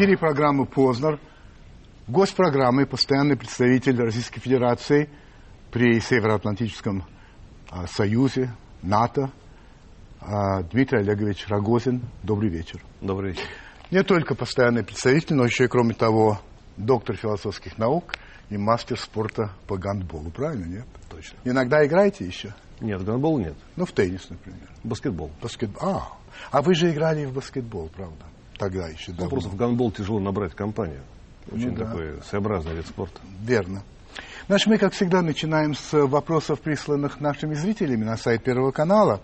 эфире программы «Познер». Гость программы – постоянный представитель Российской Федерации при Североатлантическом а, Союзе, НАТО, а, Дмитрий Олегович Рогозин. Добрый вечер. Добрый вечер. Не только постоянный представитель, но еще и, кроме того, доктор философских наук и мастер спорта по гандболу. Правильно, нет? Точно. Иногда играете еще? Нет, гандбол нет. Ну, в теннис, например. Баскетбол. Баскетбол. А, а вы же играли в баскетбол, правда? Тогда еще. Ну, просто в гандбол тяжело набрать компанию. Очень Ну да. такой своеобразный вид спорта. Верно. Значит, мы, как всегда, начинаем с вопросов, присланных нашими зрителями на сайт Первого канала.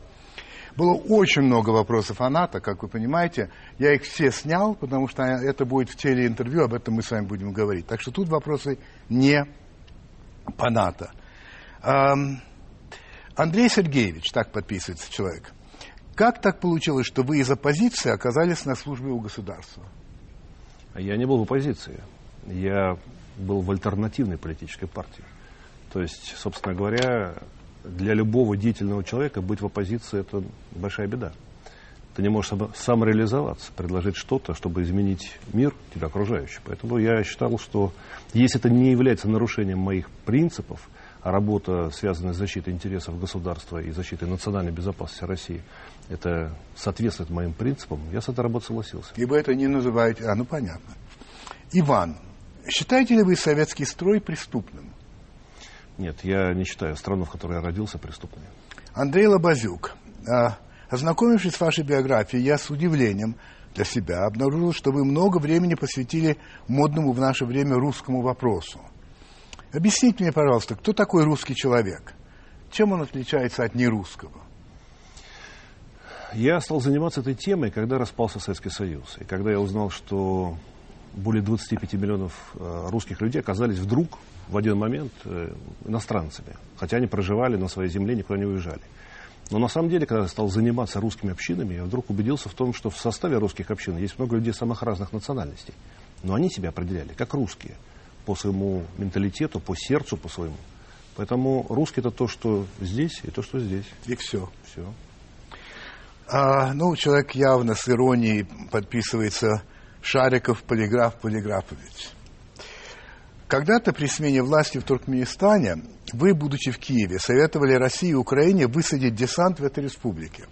Было очень много вопросов о НАТО, как вы понимаете. Я их все снял, потому что это будет в теле интервью, об этом мы с вами будем говорить. Так что тут вопросы не по НАТО. Андрей Сергеевич, так подписывается человек. Как так получилось, что вы из оппозиции оказались на службе у государства? Я не был в оппозиции. Я был в альтернативной политической партии. То есть, собственно говоря, для любого деятельного человека быть в оппозиции – это большая беда. Ты не можешь само- самореализоваться, предложить что-то, чтобы изменить мир тебя окружающий. Поэтому я считал, что если это не является нарушением моих принципов, работа, связанная с защитой интересов государства и защитой национальной безопасности России, это соответствует моим принципам, я с этой работой согласился. И вы это не называете... А, ну понятно. Иван, считаете ли вы советский строй преступным? Нет, я не считаю страну, в которой я родился, преступной. Андрей Лобазюк, а, ознакомившись с вашей биографией, я с удивлением для себя обнаружил, что вы много времени посвятили модному в наше время русскому вопросу. Объясните мне, пожалуйста, кто такой русский человек? Чем он отличается от нерусского? Я стал заниматься этой темой, когда распался Советский Союз. И когда я узнал, что более 25 миллионов э, русских людей оказались вдруг в один момент э, иностранцами. Хотя они проживали на своей земле, никуда не уезжали. Но на самом деле, когда я стал заниматься русскими общинами, я вдруг убедился в том, что в составе русских общин есть много людей самых разных национальностей. Но они себя определяли как русские. По своему менталитету, по сердцу, по своему. Поэтому русский это то, что здесь, и то, что здесь. И все. Все. А, ну, человек явно с иронией подписывается Шариков, полиграф, полиграфович. Когда-то при смене власти в Туркменистане вы, будучи в Киеве, советовали России и Украине высадить десант в этой республике.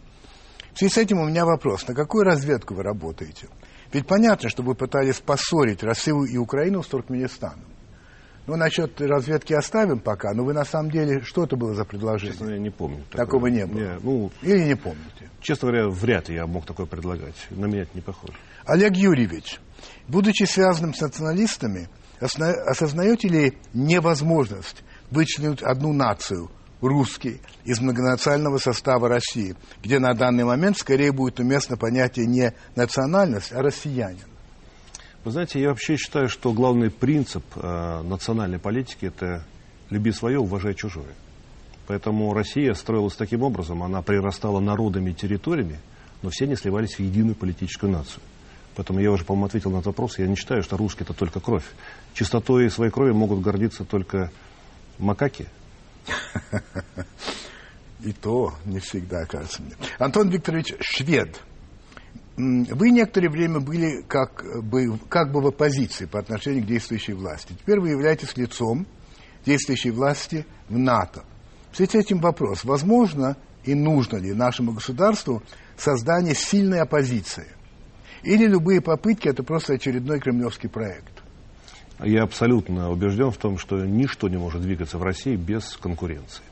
В связи с этим у меня вопрос. На какую разведку вы работаете? Ведь понятно, что вы пытались поссорить Россию и Украину с Туркменистаном. Ну, насчет разведки оставим пока, но вы на самом деле, что это было за предложение? Честно, я не помню. Такого не было. Не, ну, Или не помните? честно говоря, вряд ли я мог такое предлагать. На меня это не похоже. Олег Юрьевич, будучи связанным с националистами, осознаете ли невозможность вычленить одну нацию, русский, из многонационального состава России, где на данный момент скорее будет уместно понятие не национальность, а россиянин? Вы знаете, я вообще считаю, что главный принцип э, национальной политики – это люби свое, уважай чужое. Поэтому Россия строилась таким образом, она прирастала народами и территориями, но все не сливались в единую политическую нацию. Поэтому я уже, по-моему, ответил на этот вопрос. Я не считаю, что русский – это только кровь. Чистотой своей крови могут гордиться только макаки. И то не всегда, кажется мне. Антон Викторович Швед, вы некоторое время были как бы, как бы в оппозиции по отношению к действующей власти. Теперь вы являетесь лицом действующей власти в НАТО. В связи с этим вопрос, возможно и нужно ли нашему государству создание сильной оппозиции? Или любые попытки – это просто очередной кремлевский проект? Я абсолютно убежден в том, что ничто не может двигаться в России без конкуренции.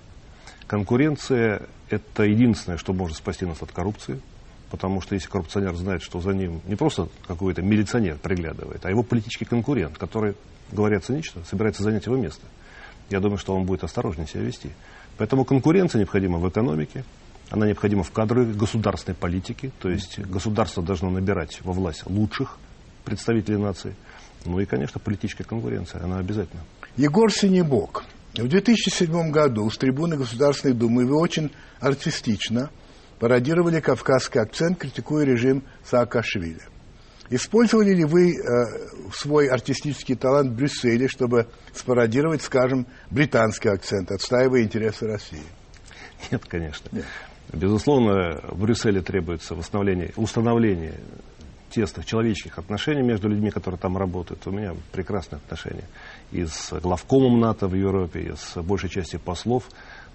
Конкуренция – это единственное, что может спасти нас от коррупции, потому что если коррупционер знает, что за ним не просто какой-то милиционер приглядывает, а его политический конкурент, который, говоря цинично, собирается занять его место, я думаю, что он будет осторожнее себя вести. Поэтому конкуренция необходима в экономике, она необходима в кадровой государственной политике, то есть государство должно набирать во власть лучших представителей нации. Ну и, конечно, политическая конкуренция, она обязательно. Егор Синебок. В 2007 году с трибуны Государственной Думы вы очень артистично пародировали кавказский акцент, критикуя режим Саакашвили. Использовали ли вы э, свой артистический талант в Брюсселе, чтобы спародировать, скажем, британский акцент, отстаивая интересы России? Нет, конечно. Безусловно, в Брюсселе требуется восстановление, установление тесных человеческих отношений между людьми, которые там работают. У меня прекрасные отношения и с главкомом НАТО в Европе, и с большей частью послов.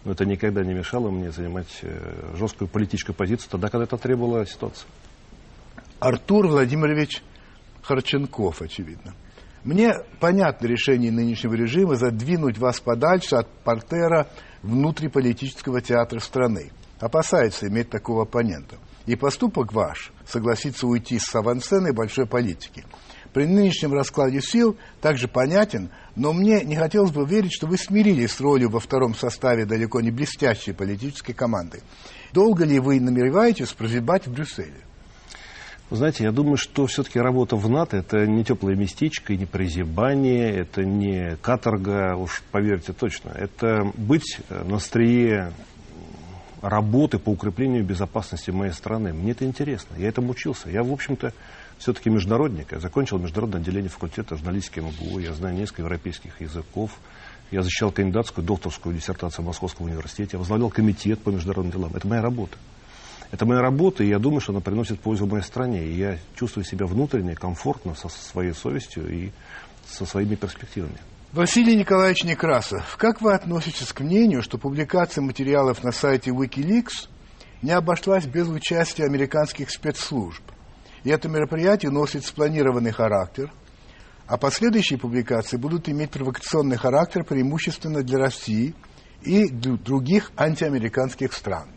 Но это никогда не мешало мне занимать э, жесткую политическую позицию тогда, когда это требовала ситуация. Артур Владимирович Харченков, очевидно. Мне понятно решение нынешнего режима задвинуть вас подальше от портера внутриполитического театра страны. Опасается иметь такого оппонента. И поступок ваш согласиться уйти с авансцены большой политики. При нынешнем раскладе сил также понятен, но мне не хотелось бы верить, что вы смирились с ролью во втором составе далеко не блестящей политической команды. Долго ли вы намереваетесь прозябать в Брюсселе? Вы знаете, я думаю, что все-таки работа в НАТО – это не теплое местечко, не прозябание, это не каторга, уж поверьте точно. Это быть на острие работы по укреплению безопасности моей страны. Мне это интересно, я этому учился. Я, в общем-то, все-таки международник. Я закончил международное отделение факультета журналистики МГУ, я знаю несколько европейских языков. Я защищал кандидатскую, докторскую диссертацию в Московском университете. Я возглавлял комитет по международным делам. Это моя работа. Это моя работа, и я думаю, что она приносит пользу моей стране. И я чувствую себя внутренне комфортно со своей совестью и со своими перспективами. Василий Николаевич Некрасов, как вы относитесь к мнению, что публикация материалов на сайте Wikileaks не обошлась без участия американских спецслужб? И это мероприятие носит спланированный характер, а последующие публикации будут иметь провокационный характер преимущественно для России и других антиамериканских стран.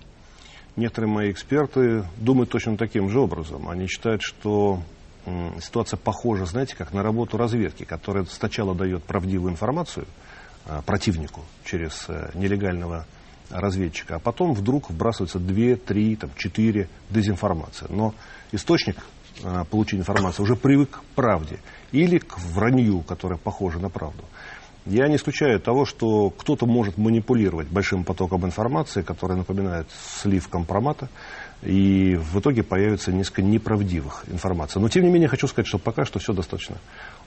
Некоторые мои эксперты думают точно таким же образом. Они считают, что ситуация похожа, знаете, как на работу разведки, которая сначала дает правдивую информацию а, противнику через а, нелегального разведчика, а потом вдруг вбрасываются две, три, там, четыре дезинформации. Но источник а, получения информации уже привык к правде или к вранью, которое похоже на правду. Я не исключаю того, что кто-то может манипулировать большим потоком информации, которая напоминает слив компромата, и в итоге появится несколько неправдивых информаций. Но, тем не менее, хочу сказать, что пока что все достаточно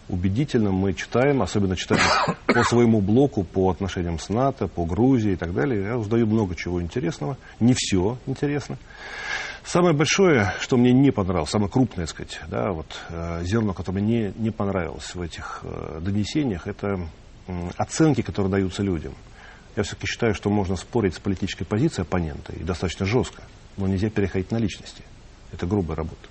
убедительно. Мы читаем, особенно читаем по своему блоку, по отношениям с НАТО, по Грузии и так далее. Я узнаю много чего интересного. Не все интересно. Самое большое, что мне не понравилось, самое крупное, так сказать, да, вот, э, зерно, которое мне не понравилось в этих э, донесениях, это оценки, которые даются людям. Я все-таки считаю, что можно спорить с политической позицией оппонента и достаточно жестко, но нельзя переходить на личности. Это грубая работа.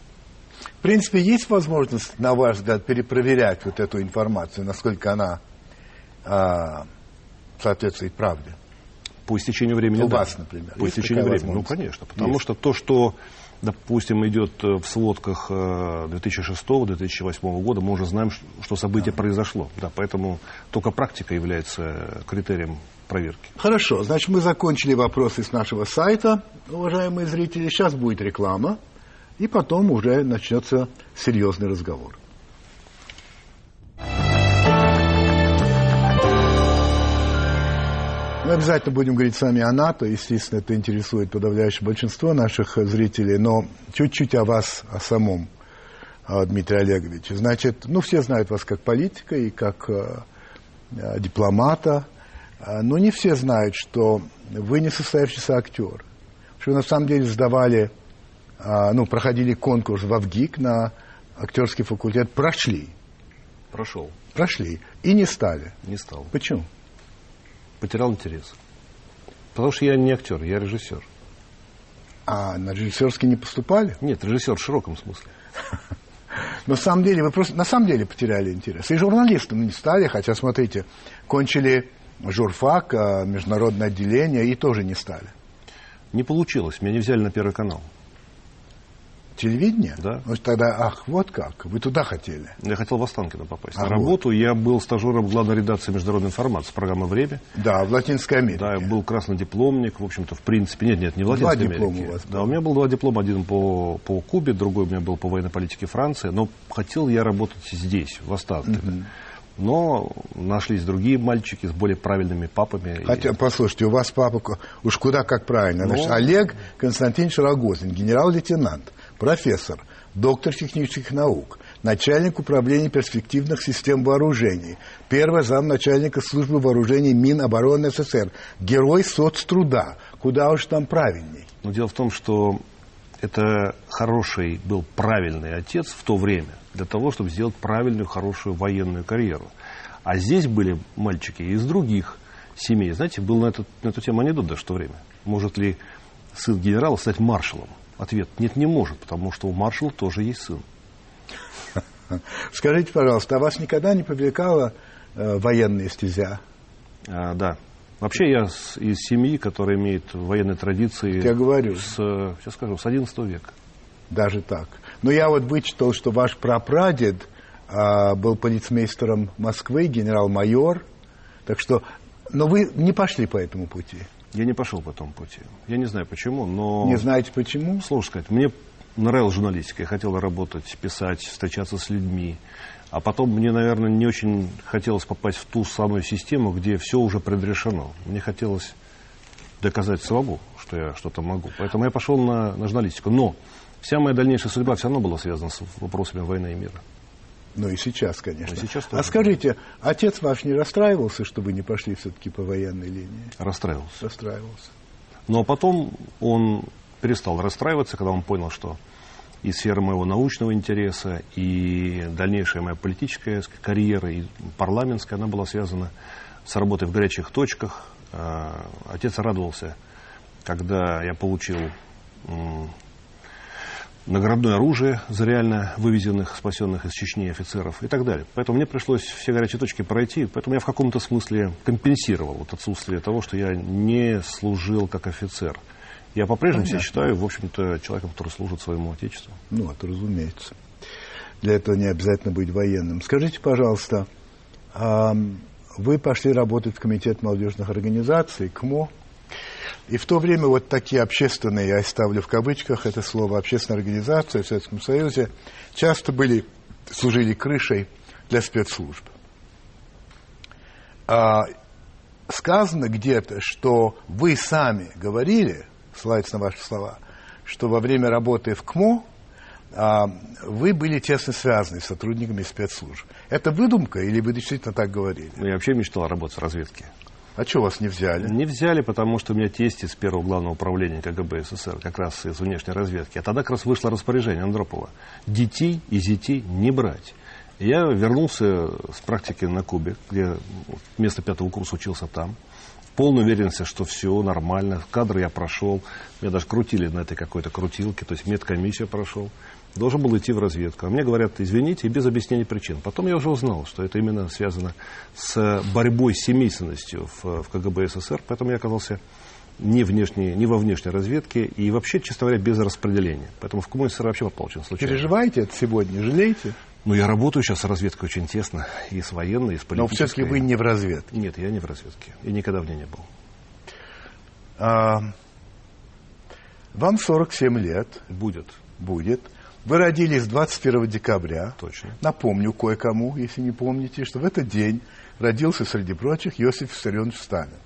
В принципе, есть возможность, на ваш взгляд, перепроверять вот эту информацию, насколько она а, соответствует правде? По истечению времени, У да. вас, например. По истечению времени, ну, конечно. Потому есть. что то, что допустим, идет э, в сводках 2006-2008 э, года, мы уже знаем, что событие произошло. Да, поэтому только практика является критерием проверки. Хорошо, значит, мы закончили вопросы с нашего сайта, уважаемые зрители. Сейчас будет реклама, и потом уже начнется серьезный разговор. Мы обязательно будем говорить с вами о НАТО. Естественно, это интересует подавляющее большинство наших зрителей. Но чуть-чуть о вас, о самом, Дмитрий Олегович. Значит, ну, все знают вас как политика и как э, дипломата. Но не все знают, что вы не состоявшийся актер. Что вы на самом деле сдавали, э, ну, проходили конкурс в АВГИК на актерский факультет. Прошли. Прошел. Прошли. И не стали. Не стал. Почему? потерял интерес. Потому что я не актер, я режиссер. А на режиссерский не поступали? Нет, режиссер в широком смысле. На самом деле, вы просто на самом деле потеряли интерес. И журналистом не стали, хотя, смотрите, кончили журфак, а, международное отделение и тоже не стали. Не получилось, меня не взяли на Первый канал. Телевидение? Да. Ну, тогда, ах, вот как, вы туда хотели. Я хотел в Останкино попасть. А на работу вот. я был стажером главной редакции международной информации, программы «Время». Да, в Латинской Америке. Да, я был красный дипломник, в общем-то, в принципе. Нет, нет, не в Латинской два Америке. диплома у вас Да, у меня был два диплома, один по, по Кубе, другой у меня был по военной политике Франции. Но хотел я работать здесь, в Останкино. Угу. Но нашлись другие мальчики с более правильными папами. Хотя, и... послушайте, у вас папа уж куда как правильно. Но... Значит, Олег Константинович Рогозин, генерал-лейтенант, профессор, доктор технических наук, начальник управления перспективных систем вооружений, первый зам начальника службы вооружений Минобороны СССР, герой соцтруда, куда уж там правильней. Но дело в том, что это хороший был правильный отец в то время для того, чтобы сделать правильную, хорошую военную карьеру. А здесь были мальчики из других семей. Знаете, был на эту, на эту тему анекдот даже в то время. Может ли сын генерала стать маршалом? Ответ – нет, не может, потому что у маршала тоже есть сын. Скажите, пожалуйста, а вас никогда не привлекала э, военная стезя? А, да. Вообще я с, из семьи, которая имеет военные традиции. Я говорю. С, сейчас скажу, с XI века. Даже так. Но я вот вычитал, что ваш прапрадед а, был полицмейстером Москвы, генерал-майор. Так что, но вы не пошли по этому пути. Я не пошел по этому пути. Я не знаю почему, но... Не знаете почему? Сложно сказать. Мне нравилась журналистика. Я хотел работать, писать, встречаться с людьми. А потом мне, наверное, не очень хотелось попасть в ту самую систему, где все уже предрешено. Мне хотелось доказать самому, что я что-то могу. Поэтому я пошел на, на журналистику. Но вся моя дальнейшая судьба все равно была связана с вопросами войны и мира. Ну и сейчас, конечно. И сейчас а скажите, отец ваш не расстраивался, что вы не пошли все-таки по военной линии? Расстраивался. Расстраивался. Но потом он перестал расстраиваться, когда он понял, что и сфера моего научного интереса, и дальнейшая моя политическая карьера, и парламентская, она была связана с работой в горячих точках. А, отец радовался, когда я получил наградное оружие за реально вывезенных, спасенных из Чечни офицеров и так далее. Поэтому мне пришлось все горячие точки пройти, поэтому я в каком-то смысле компенсировал вот отсутствие того, что я не служил как офицер. Я по-прежнему себя считаю, в общем-то, человеком, который служит своему отечеству. Ну, это разумеется. Для этого не обязательно быть военным. Скажите, пожалуйста, вы пошли работать в Комитет молодежных организаций, КМО, и в то время вот такие общественные, я ставлю в кавычках это слово, общественные организации в Советском Союзе часто были, служили крышей для спецслужб. А, сказано где-то, что вы сами говорили, ссылается на ваши слова, что во время работы в КМО а, вы были тесно связаны с сотрудниками спецслужб. Это выдумка или вы действительно так говорили? Ну, я вообще мечтал работать в разведке. А что вас не взяли? Не взяли, потому что у меня тесть из первого главного управления КГБ СССР, как раз из внешней разведки. А тогда как раз вышло распоряжение Андропова. Детей и детей не брать. Я вернулся с практики на Кубе, где вместо пятого курса учился там полной уверенности, что все нормально, кадры я прошел, меня даже крутили на этой какой-то крутилке, то есть медкомиссия прошел, должен был идти в разведку. А мне говорят, извините, и без объяснения причин. Потом я уже узнал, что это именно связано с борьбой с семейственностью в, в КГБ СССР, поэтому я оказался не, внешней, не во внешней разведке и вообще, честно говоря, без распределения. Поэтому в КМСР вообще попал очень случайно. Переживаете это сегодня? Жалеете? Ну, я работаю сейчас с разведкой очень тесно, и с военной, и с политической. Но все-таки вы не в разведке? Нет, я не в разведке, и никогда в ней не был. А, вам 47 лет. Будет. Будет. Вы родились 21 декабря. Точно. Напомню кое-кому, если не помните, что в этот день родился, среди прочих, Иосиф Виссарионович Сталин.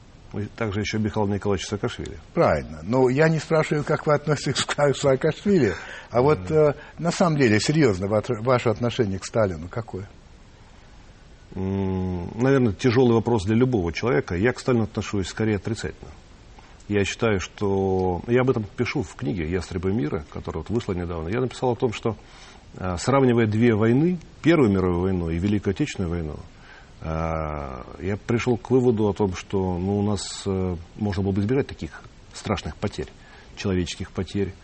Также еще Михаил Николаевич Саакашвили. Правильно. Но я не спрашиваю, как вы относитесь к Саакашвили, а вот э, на самом деле, серьезно, ваше отношение к Сталину какое? Наверное, тяжелый вопрос для любого человека. Я к Сталину отношусь скорее отрицательно. Я считаю, что... Я об этом пишу в книге «Ястребы мира», которая вот вышла недавно. Я написал о том, что э, сравнивая две войны, Первую мировую войну и Великую Отечественную войну, а, я пришел к выводу о том, что ну, у нас э, можно было бы избежать таких страшных потерь, человеческих потерь.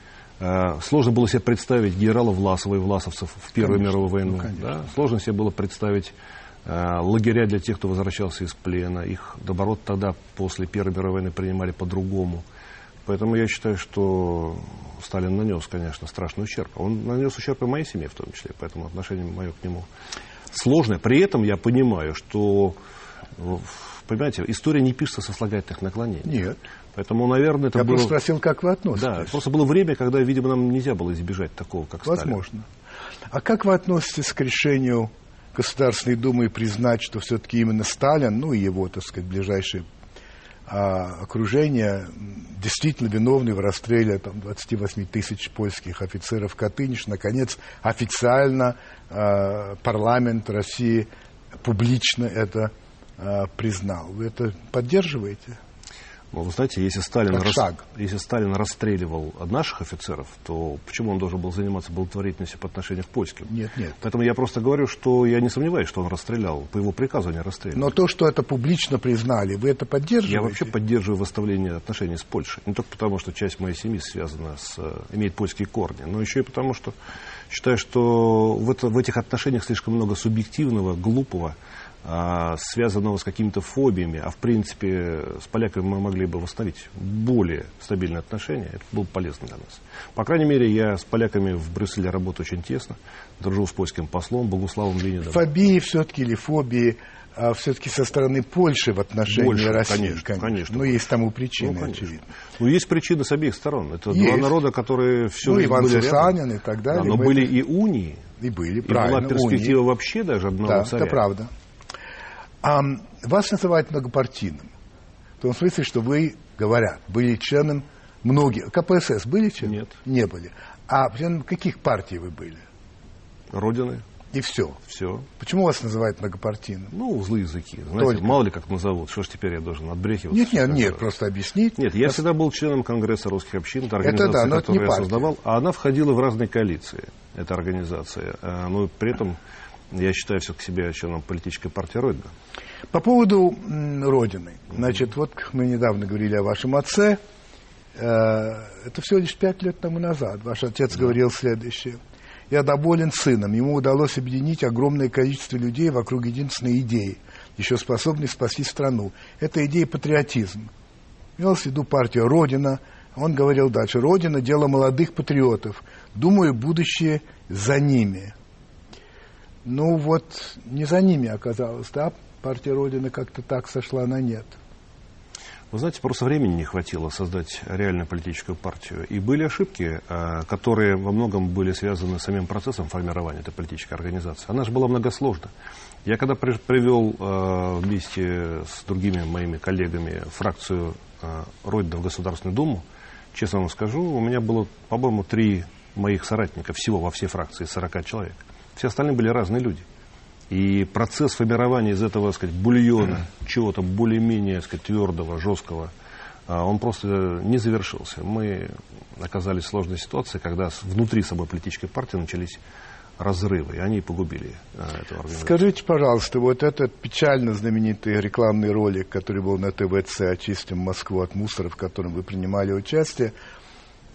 А, сложно было себе представить генерала Власова и власовцев в Первую конечно, мировую войну. Ну, да? Сложно себе было представить а, лагеря для тех, кто возвращался из плена. Их, наоборот, тогда, после Первой мировой войны, принимали по-другому. Поэтому я считаю, что Сталин нанес, конечно, страшный ущерб. Он нанес ущерб и моей семье в том числе, поэтому отношение мое к нему сложное. При этом я понимаю, что, понимаете, история не пишется со слагательных наклонений. Нет. Поэтому, наверное, это Я было... просто спросил, как вы относитесь. Да, просто было время, когда, видимо, нам нельзя было избежать такого, как Возможно. А как вы относитесь к решению Государственной Думы признать, что все-таки именно Сталин, ну и его, так сказать, ближайшие а, окружение действительно виновны в расстреле там, 28 тысяч польских офицеров Катыниш. Наконец, официально а, парламент России публично это а, признал. Вы это поддерживаете? Ну, вы знаете, если Сталин, шаг. если Сталин расстреливал наших офицеров, то почему он должен был заниматься благотворительностью по отношению к польским? Нет, нет. Поэтому я просто говорю, что я не сомневаюсь, что он расстрелял. По его приказу они расстреляли. Но то, что это публично признали, вы это поддерживаете? Я вообще поддерживаю восстановление отношений с Польшей. Не только потому, что часть моей семьи связана с... э, имеет польские корни, но еще и потому, что считаю, что в, это, в этих отношениях слишком много субъективного, глупого, связанного с какими-то фобиями, а в принципе с поляками мы могли бы восстановить более стабильные отношения, это было бы полезно для нас. По крайней мере, я с поляками в Брюсселе работаю очень тесно, дружу с польским послом Богуславом Линидом. Фобии все-таки или фобии а, все-таки со стороны Польши в отношении Больше, России? конечно, конечно. Ну, есть тому причины, Ну, конечно. очевидно. Ну, есть причины с обеих сторон. Это Есть. два народа, которые все Ну, Иван были Сусанин рядом. и так Да, далее. но Мы были и унии, И были, и правильно. была перспектива унии. вообще даже одного Да, царя. это правда. А, вас называют многопартийным. В том смысле, что вы, говорят, были членом многих... КПСС были членом? Нет. Не были. А членом каких партий вы были? Родины, И все. все. Почему вас называют многопартийным? Ну, злые языки. Знаете, Только. мало ли как назовут. Что ж теперь я должен отбрехиваться? Нет, нет, нет, просто объяснить. Нет, я всегда был членом Конгресса русских общин, это Это организация, да, но это не которую я партия. создавал, а она входила в разные коалиции, эта организация. А, Но при этом я считаю все-таки себя членом политической партии Ройда. По поводу Родины. Значит, вот мы недавно говорили о вашем отце. Э, Это всего лишь пять лет тому назад. Ваш отец говорил следующее. Я доволен сыном. Ему удалось объединить огромное количество людей вокруг единственной идеи, еще способной спасти страну. Это идея патриотизм. Имелось в виду партия «Родина». Он говорил дальше. «Родина – дело молодых патриотов. Думаю, будущее за ними». Ну вот, не за ними оказалось, да? Партия Родина как-то так сошла на нет. Вы знаете, просто времени не хватило создать реальную политическую партию. И были ошибки, а, которые во многом были связаны с самим процессом формирования этой политической организации. Она же была многосложна. Я когда при- привел а, вместе с другими моими коллегами фракцию а, Родина в Государственную Думу, честно вам скажу, у меня было, по-моему, три моих соратника всего во всей фракции, из 40 человек. Все остальные были разные люди. И процесс формирования из этого, так сказать, бульона, чего-то более-менее, сказать, твердого, жесткого, а, он просто не завершился. Мы оказались в сложной ситуации, когда внутри самой политической партии начались разрывы, и они погубили а, эту организацию. Скажите, пожалуйста, вот этот печально знаменитый рекламный ролик, который был на ТВЦ «Очистим Москву от мусора», в котором вы принимали участие,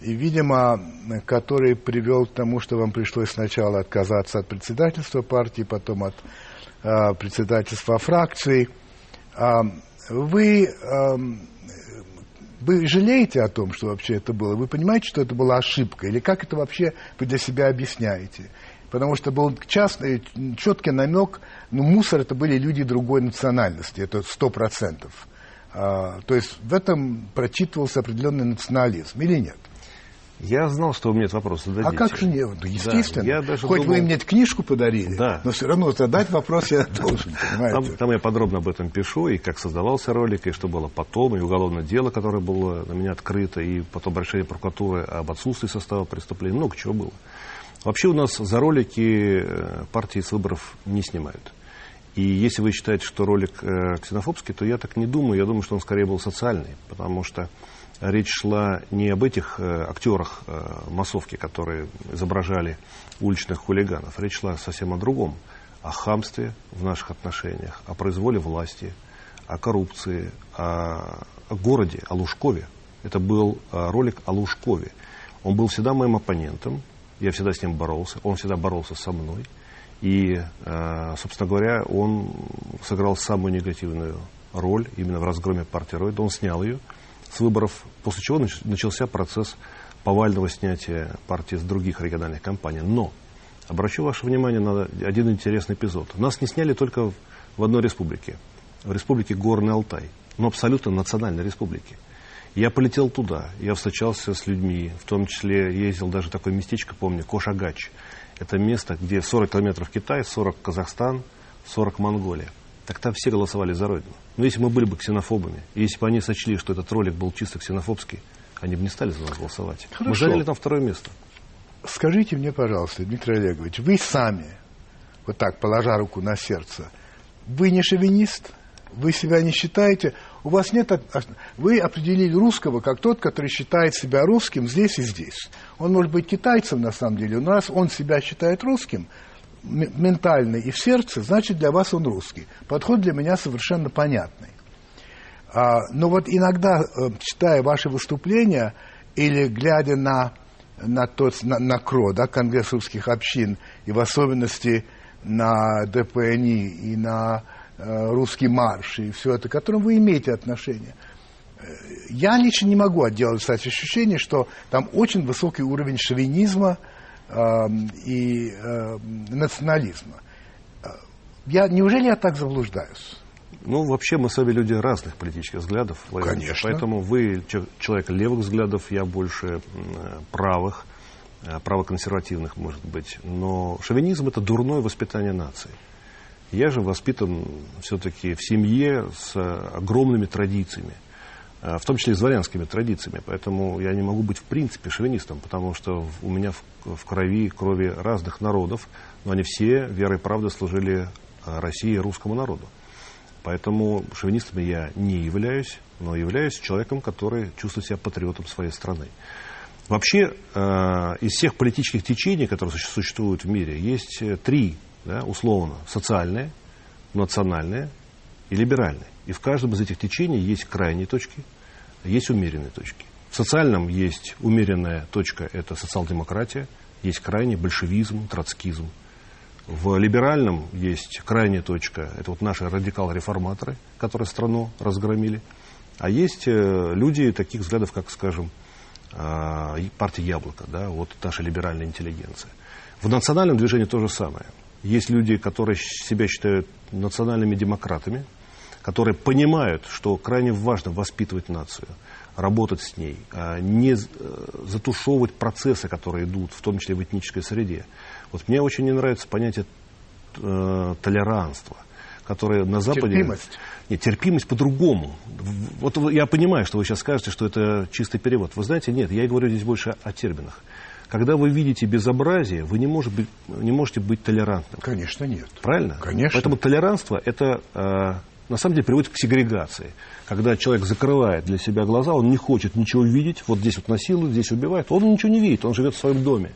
и, видимо, который привел к тому, что вам пришлось сначала отказаться от председательства партии, потом от а, председательства фракции. А, вы, ам, вы жалеете о том, что вообще это было? Вы понимаете, что это была ошибка? Или как это вообще вы для себя объясняете? Потому что был частный, четкий намек, ну, мусор это были люди другой национальности, это сто процентов. То есть в этом прочитывался определенный национализм, или нет? Я знал, что вы мне этот вопрос зададите. А как же нет? Ну, естественно. я даже Хоть думал- вы мне книжку подарили, Да. но все равно задать вопрос я должен, понимаете? Там, там я подробно об этом пишу, и как создавался ролик, и что было потом, и уголовное дело, которое было на меня открыто, и потом решение прокуратуры об отсутствии состава преступления, много чего было. Вообще у нас за ролики э, партии с выборов не снимают. И если вы считаете, что ролик э, ксенофобский, то я так не думаю. Я думаю, что он скорее был социальный, потому что речь шла не об этих э, актерах э, массовки, которые изображали уличных хулиганов. Речь шла совсем о другом. О хамстве в наших отношениях, о произволе власти, о коррупции, о, городе, о Лужкове. Это был э, ролик о Лужкове. Он был всегда моим оппонентом, я всегда с ним боролся, он всегда боролся со мной. И, э, собственно говоря, он сыграл самую негативную роль именно в разгроме партии Ройда. Он снял ее с выборов, после чего нач- начался процесс повального снятия партии с других региональных компаний. Но обращу ваше внимание на один интересный эпизод. Нас не сняли только в одной республике, в республике Горный Алтай, но абсолютно национальной республике. Я полетел туда, я встречался с людьми, в том числе ездил даже такое местечко, помню, Кошагач. Это место, где 40 километров Китай, 40 Казахстан, 40 Монголия. Так там все голосовали за Родину. Но если мы были бы ксенофобами, и если бы они сочли, что этот ролик был чисто ксенофобский, они бы не стали за нас голосовать. Мы Хорошо. заняли там второе место. Скажите мне, пожалуйста, Дмитрий Олегович, вы сами, вот так, положа руку на сердце, вы не шовинист? Вы себя не считаете? У У вас нет... Вы определили русского как тот, который считает себя русским здесь и здесь. Он может быть китайцем на самом деле, но раз он себя считает русским, ментально и в сердце, значит для вас он русский. Подход для меня совершенно понятный. А, но вот иногда, э, читая ваши выступления или глядя на, на, тот, на, на КРО, да, Конгресс русских общин, и в особенности на ДПНИ и на э, русский марш, и все это, к которым вы имеете отношение, э, я лично не могу отделать, кстати, ощущение, что там очень высокий уровень шовинизма и э, национализма. Э, я, неужели я так заблуждаюсь? Ну, вообще мы с вами люди разных политических взглядов. Конечно. Поэтому вы человек левых взглядов, я больше правых, э, правоконсервативных, может быть. Но шовинизм – это дурное воспитание нации. Я же воспитан все-таки в семье с огромными традициями, э, в том числе и дворянскими традициями. Поэтому я не могу быть в принципе шовинистом, потому что у меня в крови крови разных народов, но они все верой и правдой служили э, России и русскому народу. Поэтому шовинистом я не являюсь, но являюсь человеком, который чувствует себя патриотом своей страны. Вообще, э, из всех политических течений, которые существуют в мире, есть э, три, да, условно, социальные, национальные и либеральные. И в каждом из этих течений есть крайние точки, есть умеренные точки. В социальном есть умеренная точка, это социал-демократия, есть крайний большевизм, троцкизм. В либеральном есть крайняя точка, это вот наши радикал-реформаторы, которые страну разгромили. А есть э, люди таких взглядов, как, скажем, а, партия Яблоко, да, вот наша либеральная интеллигенция. В национальном движении то же самое. Есть люди, которые себя считают национальными демократами, которые понимают, что крайне важно воспитывать нацию, работать с ней, а не э, затушевывать процессы, которые идут, в том числе в этнической среде. Вот мне очень не нравится понятие э, толеранства, которое на Западе... Терпимость. Нет, терпимость по-другому. Вот я понимаю, что вы сейчас скажете, что это чистый перевод. Вы знаете, нет, я говорю здесь больше о терминах. Когда вы видите безобразие, вы не, может быть, не можете быть толерантным. Конечно, нет. Правильно? Конечно. Поэтому толерантство это э, на самом деле приводит к сегрегации. Когда человек закрывает для себя глаза, он не хочет ничего видеть, вот здесь вот насилует, здесь убивает, он ничего не видит, он живет в своем доме.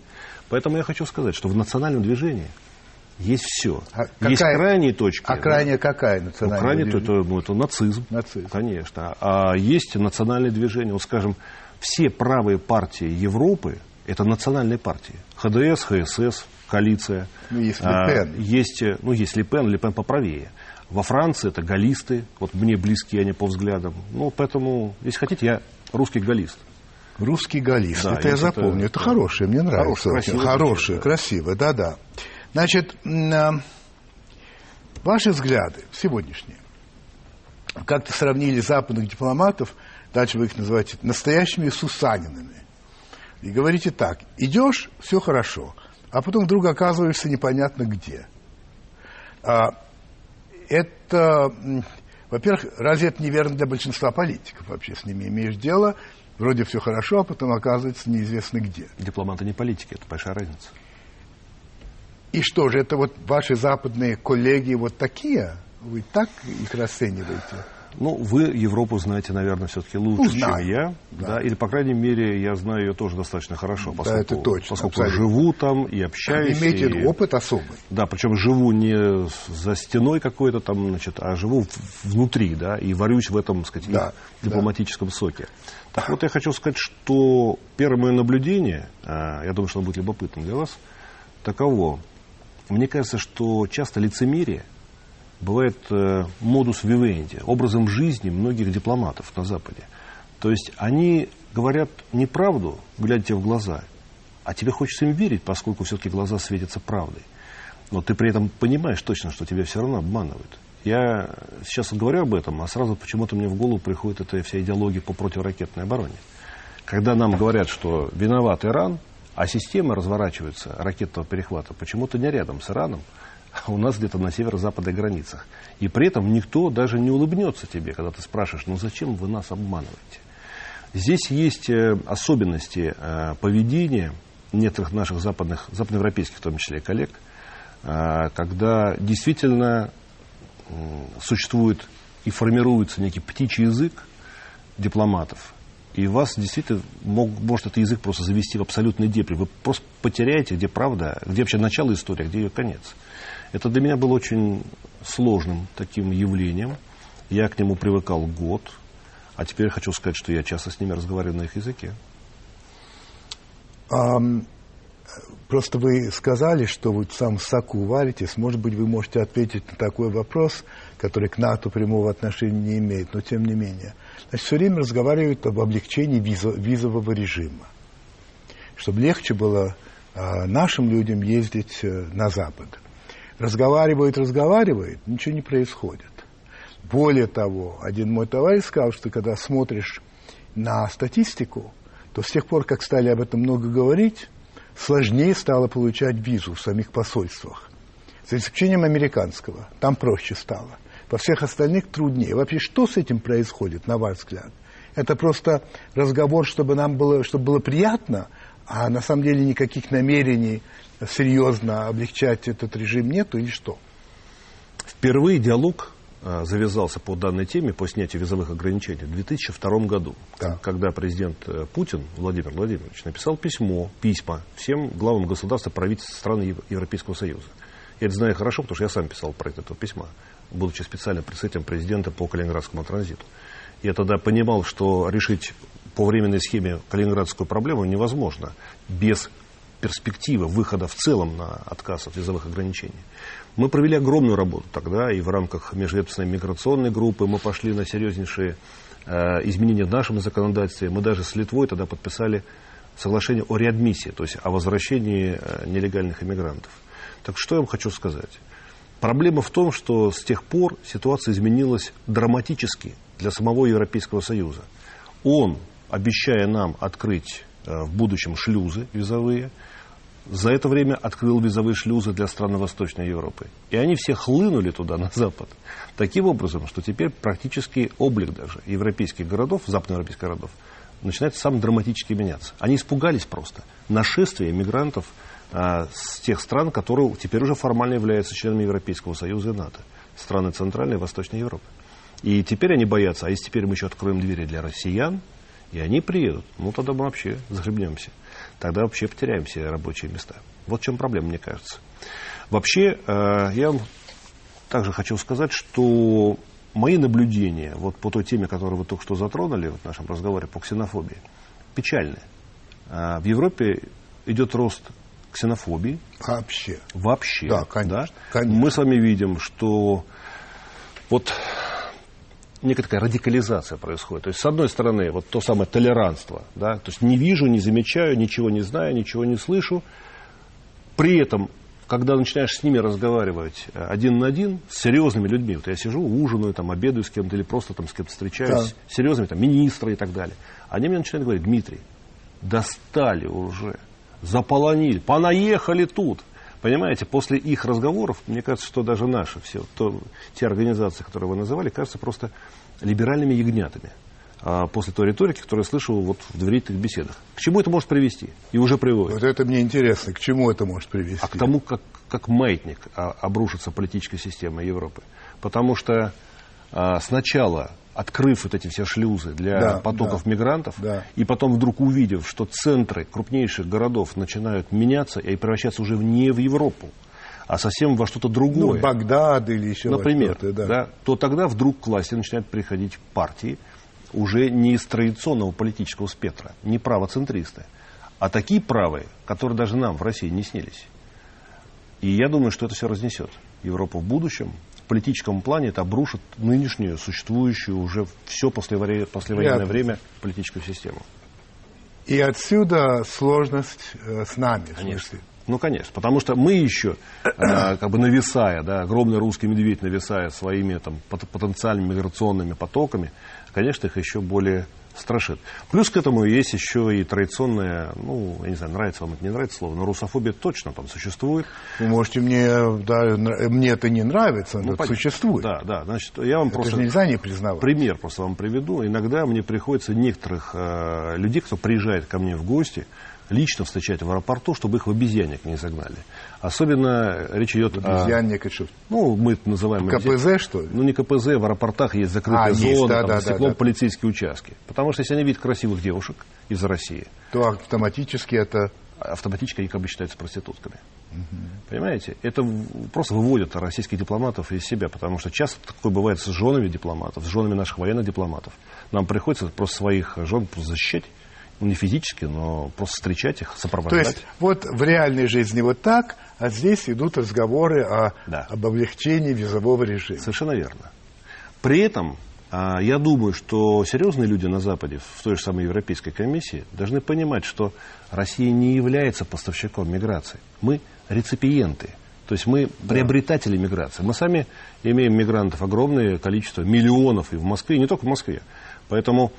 Поэтому я хочу сказать, что в национальном движении есть все. А есть какая, крайние точки. А крайняя да? какая национальная? Ну, крайняя, это, ну, это нацизм. Нацизм. Конечно. А есть национальные движения. Вот, скажем, все правые партии Европы – это национальные партии. ХДС, ХСС, коалиция. Ну, есть Лепен. А, есть, ну, есть Лепен, Лепен поправее. Во Франции это галлисты, вот мне близкие они по взглядам. Ну, поэтому, если хотите, я русский галлист. Русский галлист. Да, это я запомню. Это, это хорошее, мне нравится. Хорошее, хорошее красивое, да-да. Значит, а, ваши взгляды сегодняшние. Как-то сравнили западных дипломатов, дальше вы их называете настоящими Сусанинами. И говорите так, идешь, все хорошо, а потом вдруг оказываешься непонятно где. А, это, во-первых, разве это неверно для большинства политиков вообще с ними имеешь дело? Вроде все хорошо, а потом оказывается неизвестно где. Дипломаты не политики, это большая разница. И что же, это вот ваши западные коллеги вот такие? Вы так их расцениваете? Ну, вы Европу знаете, наверное, все-таки лучше, ну, знаю. чем я. Да. Да, или, по крайней мере, я знаю ее тоже достаточно хорошо. Поскольку, да, это точно. Поскольку абсолютно. живу там и общаюсь. Вы имеете и... опыт особый. Да, причем живу не за стеной какой-то там, значит, а живу внутри, да, и варюсь в этом, так сказать, да, дипломатическом да. соке. Так вот, я хочу сказать, что первое мое наблюдение, а, я думаю, что оно будет любопытным для вас, таково. Мне кажется, что часто лицемерие бывает э, модус вивенди, образом жизни многих дипломатов на Западе. То есть они говорят неправду, глядя тебе в глаза, а тебе хочется им верить, поскольку все-таки глаза светятся правдой. Но ты при этом понимаешь точно, что тебя все равно обманывают. Я сейчас говорю об этом, а сразу почему-то мне в голову приходит эта вся идеология по противоракетной обороне. Когда нам говорят, что виноват Иран, а система разворачивается ракетного перехвата почему-то не рядом с Ираном, у нас где-то на северо-западных границах. И при этом никто даже не улыбнется тебе, когда ты спрашиваешь, ну зачем вы нас обманываете? Здесь есть э, особенности э, поведения некоторых наших западных, западноевропейских, в том числе, коллег, э, когда действительно существует и формируется некий птичий язык дипломатов, и вас действительно мог, может этот язык просто завести в абсолютный депри. Вы просто потеряете, где правда, где вообще начало истории, а где ее конец. Это для меня было очень сложным таким явлением. Я к нему привыкал год, а теперь хочу сказать, что я часто с ними разговариваю на их языке. Um, просто вы сказали, что вы сам соку варитесь. Может быть, вы можете ответить на такой вопрос, который к НАТО прямого отношения не имеет, но тем не менее. Значит, все время разговаривают об облегчении визо, визового режима, чтобы легче было а, нашим людям ездить а, на Запад. Разговаривают, разговаривают, ничего не происходит. Более того, один мой товарищ сказал, что когда смотришь на статистику, то с тех пор, как стали об этом много говорить, сложнее стало получать визу в самих посольствах. За исключением американского. Там проще стало. Во всех остальных труднее. Вообще, что с этим происходит, на ваш взгляд? Это просто разговор, чтобы нам было, чтобы было приятно, а на самом деле никаких намерений серьезно облегчать этот режим нету или что? Впервые диалог а, завязался по данной теме по снятию визовых ограничений в 2002 году, да. когда президент э, Путин Владимир Владимирович написал письмо, письма всем главам государств и правительств стран Европейского Союза. Я это знаю хорошо, потому что я сам писал проект этого письма будучи специальным представителем президента по Калининградскому транзиту. Я тогда понимал, что решить по временной схеме калининградскую проблему невозможно без перспективы выхода в целом на отказ от визовых ограничений. Мы провели огромную работу тогда, и в рамках межведомственной миграционной группы мы пошли на серьезнейшие э, изменения в нашем законодательстве. Мы даже с Литвой тогда подписали соглашение о реадмиссии, то есть о возвращении э, нелегальных иммигрантов. Так что я вам хочу сказать? Проблема в том, что с тех пор ситуация изменилась драматически для самого Европейского Союза. Он, обещая нам открыть э, в будущем шлюзы визовые, за это время открыл визовые шлюзы для стран Восточной Европы. И они все хлынули туда, на Запад. Таким образом, что теперь практически облик даже европейских городов, западноевропейских городов, начинает сам драматически меняться. Они испугались просто. Нашествие мигрантов – а, с тех стран, которые теперь уже формально являются членами Европейского Союза и НАТО. Страны Центральной и Восточной Европы. И теперь они боятся, а если теперь мы еще откроем двери для россиян, и они приедут, ну тогда мы вообще захлебнемся. Тогда вообще потеряем все рабочие места. Вот в чем проблема, мне кажется. Вообще, э, я вам также хочу сказать, что мои наблюдения вот по той теме, которую вы только что затронули в нашем разговоре по ксенофобии, печальные. Э, в Европе идет рост ксенофобии. Вообще. Вообще. Да, конечно, да? конечно. Мы с вами видим, что вот некая такая радикализация происходит. То есть, с одной стороны, вот то самое толерантство, да, то есть не вижу, не замечаю, ничего не знаю, ничего не слышу. При этом, когда начинаешь с ними разговаривать э, один на один, с серьезными людьми, вот я сижу, ужинаю, там, обедаю с кем-то или просто там с кем-то встречаюсь, да. серьезными, там, министры и так далее, они мне начинают говорить, Дмитрий, достали уже, заполонили, понаехали тут. Понимаете, после их разговоров, мне кажется, что даже наши, все, то, те организации, которые вы называли, кажутся просто либеральными ягнятами. А после той риторики, которую я слышал вот в доверительных беседах. К чему это может привести? И уже приводит. Вот это мне интересно. К чему это может привести? А к тому, как, как маятник а, обрушится политическая система Европы. Потому что а, сначала открыв вот эти все шлюзы для да, потоков да, мигрантов, да. и потом вдруг увидев, что центры крупнейших городов начинают меняться и превращаться уже не в Европу, а совсем во что-то другое. Ну, Багдад или еще Например, да. Да, то тогда вдруг к власти начинают приходить партии уже не из традиционного политического спектра, не правоцентристы, а такие правые, которые даже нам в России не снились. И я думаю, что это все разнесет Европу в будущем, политическом плане это обрушит нынешнюю, существующую уже все послевоенное, послевоенное время политическую систему. И отсюда сложность э, с нами. Конечно. Ну, конечно, потому что мы еще, э, как бы нависая, да, огромный русский медведь нависая своими там, потенциальными миграционными потоками, конечно, их еще более страшит. Плюс к этому есть еще и традиционная, ну, я не знаю, нравится вам это, не нравится слово, но русофобия точно там существует. Вы можете мне, да, мне это не нравится, но ну, это существует. Да, да, значит, я вам это просто... нельзя не признавать. Пример просто вам приведу. Иногда мне приходится некоторых э, людей, кто приезжает ко мне в гости, лично встречать в аэропорту, чтобы их в обезьянник не загнали. Особенно речь идет обезьянник, о... Что? Ну, мы это называем... КПЗ, что ли? Ну, не КПЗ, в аэропортах есть закрытые а, зоны, есть, да, там, да, стеклом да, полицейские участки. Потому что если они видят красивых девушек из России... То автоматически это... Автоматически они как бы считаются проститутками. Угу. Понимаете? Это просто выводит российских дипломатов из себя, потому что часто такое бывает с женами дипломатов, с женами наших военных дипломатов. Нам приходится просто своих жен защищать ну, не физически, но просто встречать их, сопровождать. То есть вот в реальной жизни вот так, а здесь идут разговоры о, да. об облегчении визового режима. Совершенно верно. При этом а, я думаю, что серьезные люди на Западе, в той же самой Европейской комиссии, должны понимать, что Россия не является поставщиком миграции. Мы реципиенты. То есть мы приобретатели миграции. Мы сами имеем мигрантов огромное количество, миллионов и в Москве, и не только в Москве. Поэтому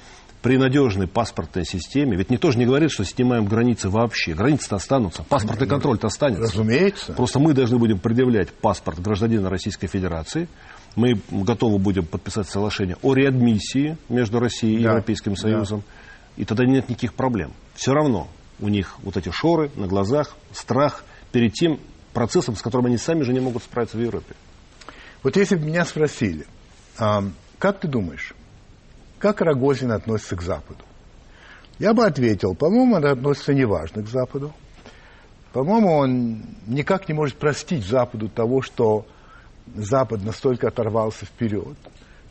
при надежной паспортной системе, ведь никто же не говорит, что снимаем границы вообще. Границы-то останутся, паспортный контроль-то останется. Разумеется. Просто мы должны будем предъявлять паспорт гражданина Российской Федерации. Мы готовы будем подписать соглашение о реадмиссии между Россией и да. Европейским Союзом. Да. И тогда нет никаких проблем. Все равно у них вот эти шоры на глазах, страх перед тем процессом, с которым они сами же не могут справиться в Европе. Вот если бы меня спросили, а, как ты думаешь, как Рогозин относится к Западу? Я бы ответил, по-моему, он относится неважно к Западу. По-моему, он никак не может простить Западу того, что Запад настолько оторвался вперед,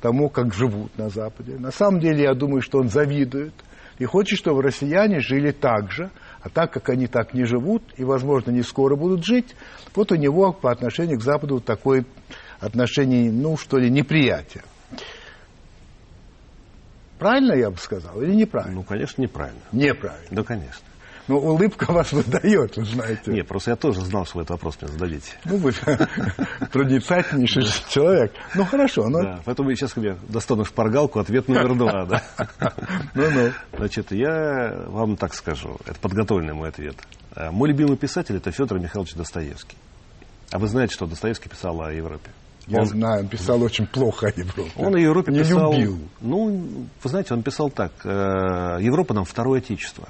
тому, как живут на Западе. На самом деле, я думаю, что он завидует и хочет, чтобы россияне жили так же, а так как они так не живут и, возможно, не скоро будут жить, вот у него по отношению к Западу такое отношение, ну, что ли, неприятие. Правильно я бы сказал или неправильно? Ну, конечно, неправильно. Неправильно. Да, конечно. Но улыбка вас выдает, вы знаете. Нет, просто я тоже знал, что вы этот вопрос мне зададите. Ну, вы проницательнейший человек. Ну, хорошо. Но... Да, поэтому я сейчас я достану шпаргалку, ответ номер два. Да. Ну-ну. Значит, я вам так скажу, это подготовленный мой ответ. Э, мой любимый писатель – это Федор Михайлович Достоевский. А вы знаете, что Достоевский писал о Европе? Я он, знаю, он писал очень плохо о Европе. Он о Европе не писал... любил. Ну, вы знаете, он писал так. Э, Европа нам второе отечество.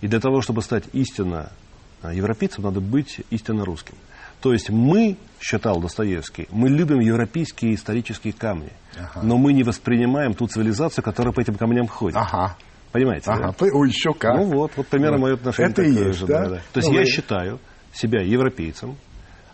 И для того, чтобы стать истинно э, европейцем, надо быть истинно русским. То есть мы, считал Достоевский, мы любим европейские исторические камни, ага. но мы не воспринимаем ту цивилизацию, которая по этим камням ходит. Ага. Понимаете? Ага. Да? Ой, еще как. Ну вот, вот примерно вот. мое отношение Это такое есть, же. Да, да. То есть ну, я вы... считаю себя европейцем,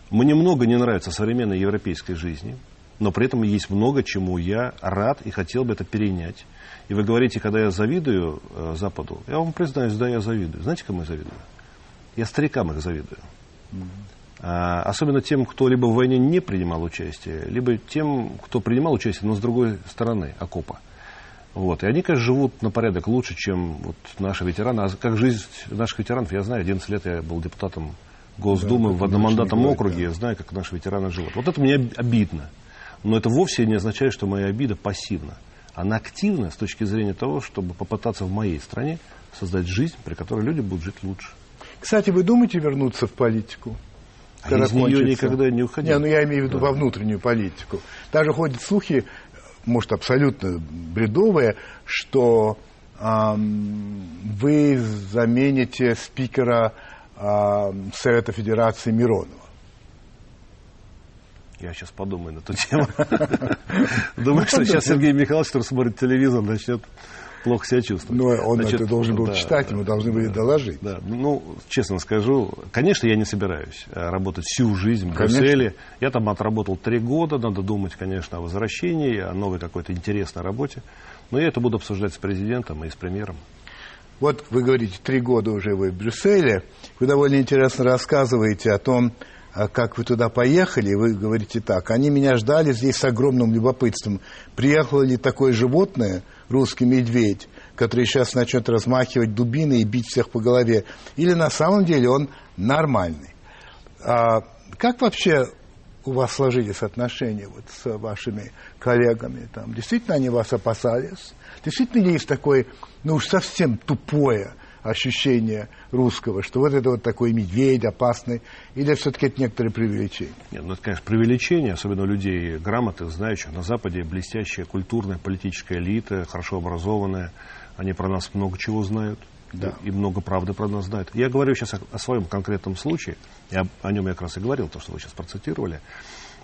мне много не нравится современной европейской жизни, но при этом есть много чему я рад и хотел бы это перенять. И вы говорите, когда я завидую э, Западу, я вам признаюсь, да, я завидую. Знаете, кому я завидую? Я старикам их завидую. Mm-hmm. А, особенно тем, кто либо в войне не принимал участие, либо тем, кто принимал участие, но с другой стороны окопа. Вот. И они, конечно, живут на порядок лучше, чем вот наши ветераны. А как жизнь наших ветеранов, я знаю, 11 лет я был депутатом Госдумы да, в одномандатном округе, да. я знаю, как наши ветераны живут. Вот это мне обидно. Но это вовсе не означает, что моя обида пассивна. Она активна с точки зрения того, чтобы попытаться в моей стране создать жизнь, при которой люди будут жить лучше. Кстати, вы думаете вернуться в политику? А из нее никогда не уходил. Не, ну я имею в виду да. во внутреннюю политику. Даже ходят слухи, может, абсолютно бредовые, что эм, вы замените спикера э, Совета Федерации Миронова. Я сейчас подумаю на эту тему. Думаю, что сейчас Сергей Михайлович, который смотрит телевизор, начнет плохо себя чувствовать. Но он Значит, это должен был да, читать, ему должны были доложить. Да, ну, честно скажу, конечно, я не собираюсь э, работать всю жизнь в. Брюсселе. Я там отработал три года, надо думать, конечно, о возвращении, о новой какой-то интересной работе. Но я это буду обсуждать с президентом и с премьером. Вот вы говорите, три года уже вы в Брюсселе. Вы довольно интересно рассказываете о том, а как вы туда поехали, вы говорите так, они меня ждали здесь с огромным любопытством. Приехало ли такое животное, русский медведь, который сейчас начнет размахивать дубины и бить всех по голове, или на самом деле он нормальный. А как вообще у вас сложились отношения вот с вашими коллегами? Там, действительно они вас опасались? Действительно есть такое, ну уж совсем тупое ощущение русского, что вот это вот такой медведь опасный, или все-таки это некоторые преувеличение? Нет, ну это, конечно, преувеличение, особенно людей грамотных, знающих. На Западе блестящая культурная политическая элита, хорошо образованная, они про нас много чего знают. Да. и много правды про нас знают. Я говорю сейчас о, о своем конкретном случае, я, о нем я как раз и говорил, то, что вы сейчас процитировали.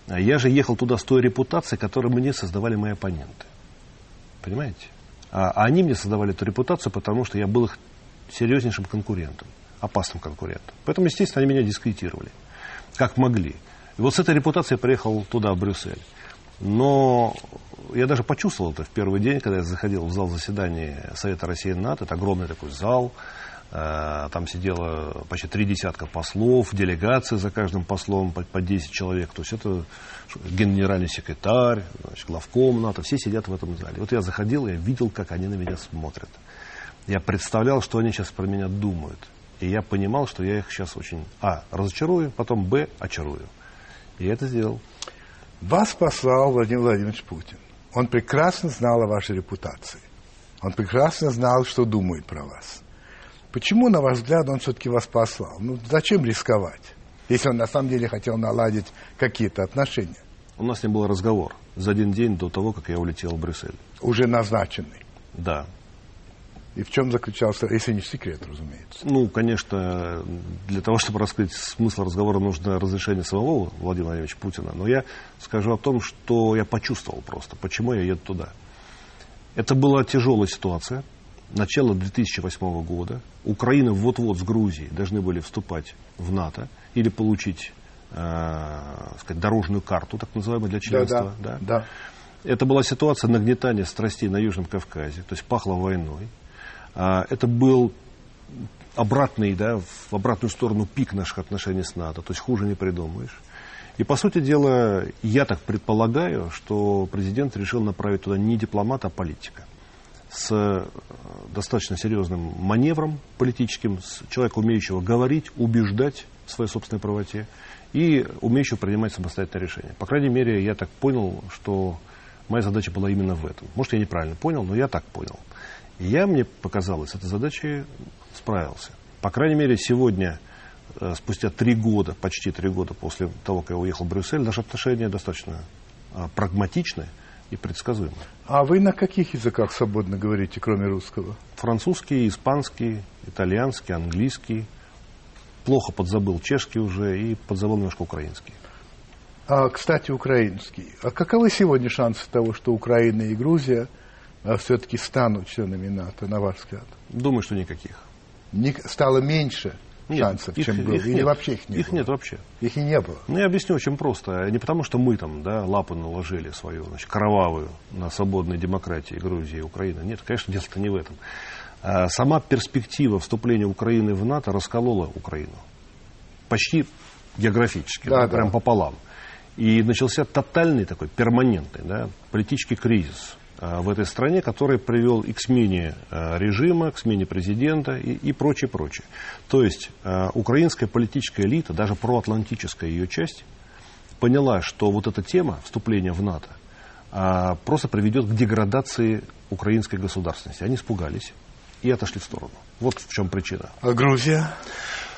Я же ехал туда с той репутацией, которую мне создавали мои оппоненты. Понимаете? А, а они мне создавали эту репутацию, потому что я был их серьезнейшим конкурентом, опасным конкурентом. Поэтому, естественно, они меня дискредитировали, как могли. И вот с этой репутацией я приехал туда, в Брюссель. Но я даже почувствовал это в первый день, когда я заходил в зал заседания Совета России НАТО. Это огромный такой зал. Э, там сидело почти три десятка послов, делегации за каждым послом по, по 10 человек. То есть это генеральный секретарь, значит, главком НАТО, все сидят в этом зале. Вот я заходил, я видел, как они на меня смотрят. Я представлял, что они сейчас про меня думают. И я понимал, что я их сейчас очень, а, разочарую, потом, б, очарую. И я это сделал. Вас послал Владимир Владимирович Путин. Он прекрасно знал о вашей репутации. Он прекрасно знал, что думает про вас. Почему, на ваш взгляд, он все-таки вас послал? Ну, зачем рисковать, если он на самом деле хотел наладить какие-то отношения? У нас не было разговора за один день до того, как я улетел в Брюссель. Уже назначенный? Да. И в чем заключался, если не секрет, разумеется? Ну, конечно, для того, чтобы раскрыть смысл разговора, нужно разрешение самого Владимира Владимировича Путина. Но я скажу о том, что я почувствовал просто, почему я еду туда. Это была тяжелая ситуация. Начало 2008 года. Украина вот-вот с Грузией должны были вступать в НАТО или получить э, сказать, дорожную карту, так называемую, для членства. Да, да, да. да. Это была ситуация нагнетания страстей на Южном Кавказе, то есть пахло войной. А, это был обратный, да, в обратную сторону пик наших отношений с НАТО, то есть хуже не придумаешь. И, по сути дела, я так предполагаю, что президент решил направить туда не дипломата, а политика. С э, достаточно серьезным маневром политическим, с человека, умеющего говорить, убеждать в своей собственной правоте и умеющего принимать самостоятельное решение. По крайней мере, я так понял, что моя задача была именно в этом. Может, я неправильно понял, но я так понял. Я, мне показалось, с этой задачей справился. По крайней мере, сегодня, э, спустя три года, почти три года после того, как я уехал в Брюссель, наши отношения достаточно а, прагматичны и предсказуемы. А вы на каких языках свободно говорите, кроме русского? Французский, испанский, итальянский, английский. Плохо подзабыл чешский уже и подзабыл немножко украинский. А, кстати, украинский. А каковы сегодня шансы того, что Украина и Грузия – все-таки станут членами НАТО, на ваш взгляд? Думаю, что никаких. Не, стало меньше нет, шансов, их, чем было? Их Или нет, вообще их не их было? нет вообще. Их и не было? Ну, я объясню очень просто. Не потому, что мы там, да, лапы наложили свою, значит, кровавую на свободной демократии Грузии и Украины. Нет, конечно, дело-то не в этом. А сама перспектива вступления Украины в НАТО расколола Украину. Почти географически, да, да, прям да. пополам. И начался тотальный такой, перманентный, да, политический кризис в этой стране, который привел и к смене э, режима, к смене президента и, и прочее, прочее. То есть э, украинская политическая элита, даже проатлантическая ее часть, поняла, что вот эта тема вступления в НАТО просто приведет к деградации украинской государственности. Они испугались и отошли в сторону. Вот в чем причина. А Грузия?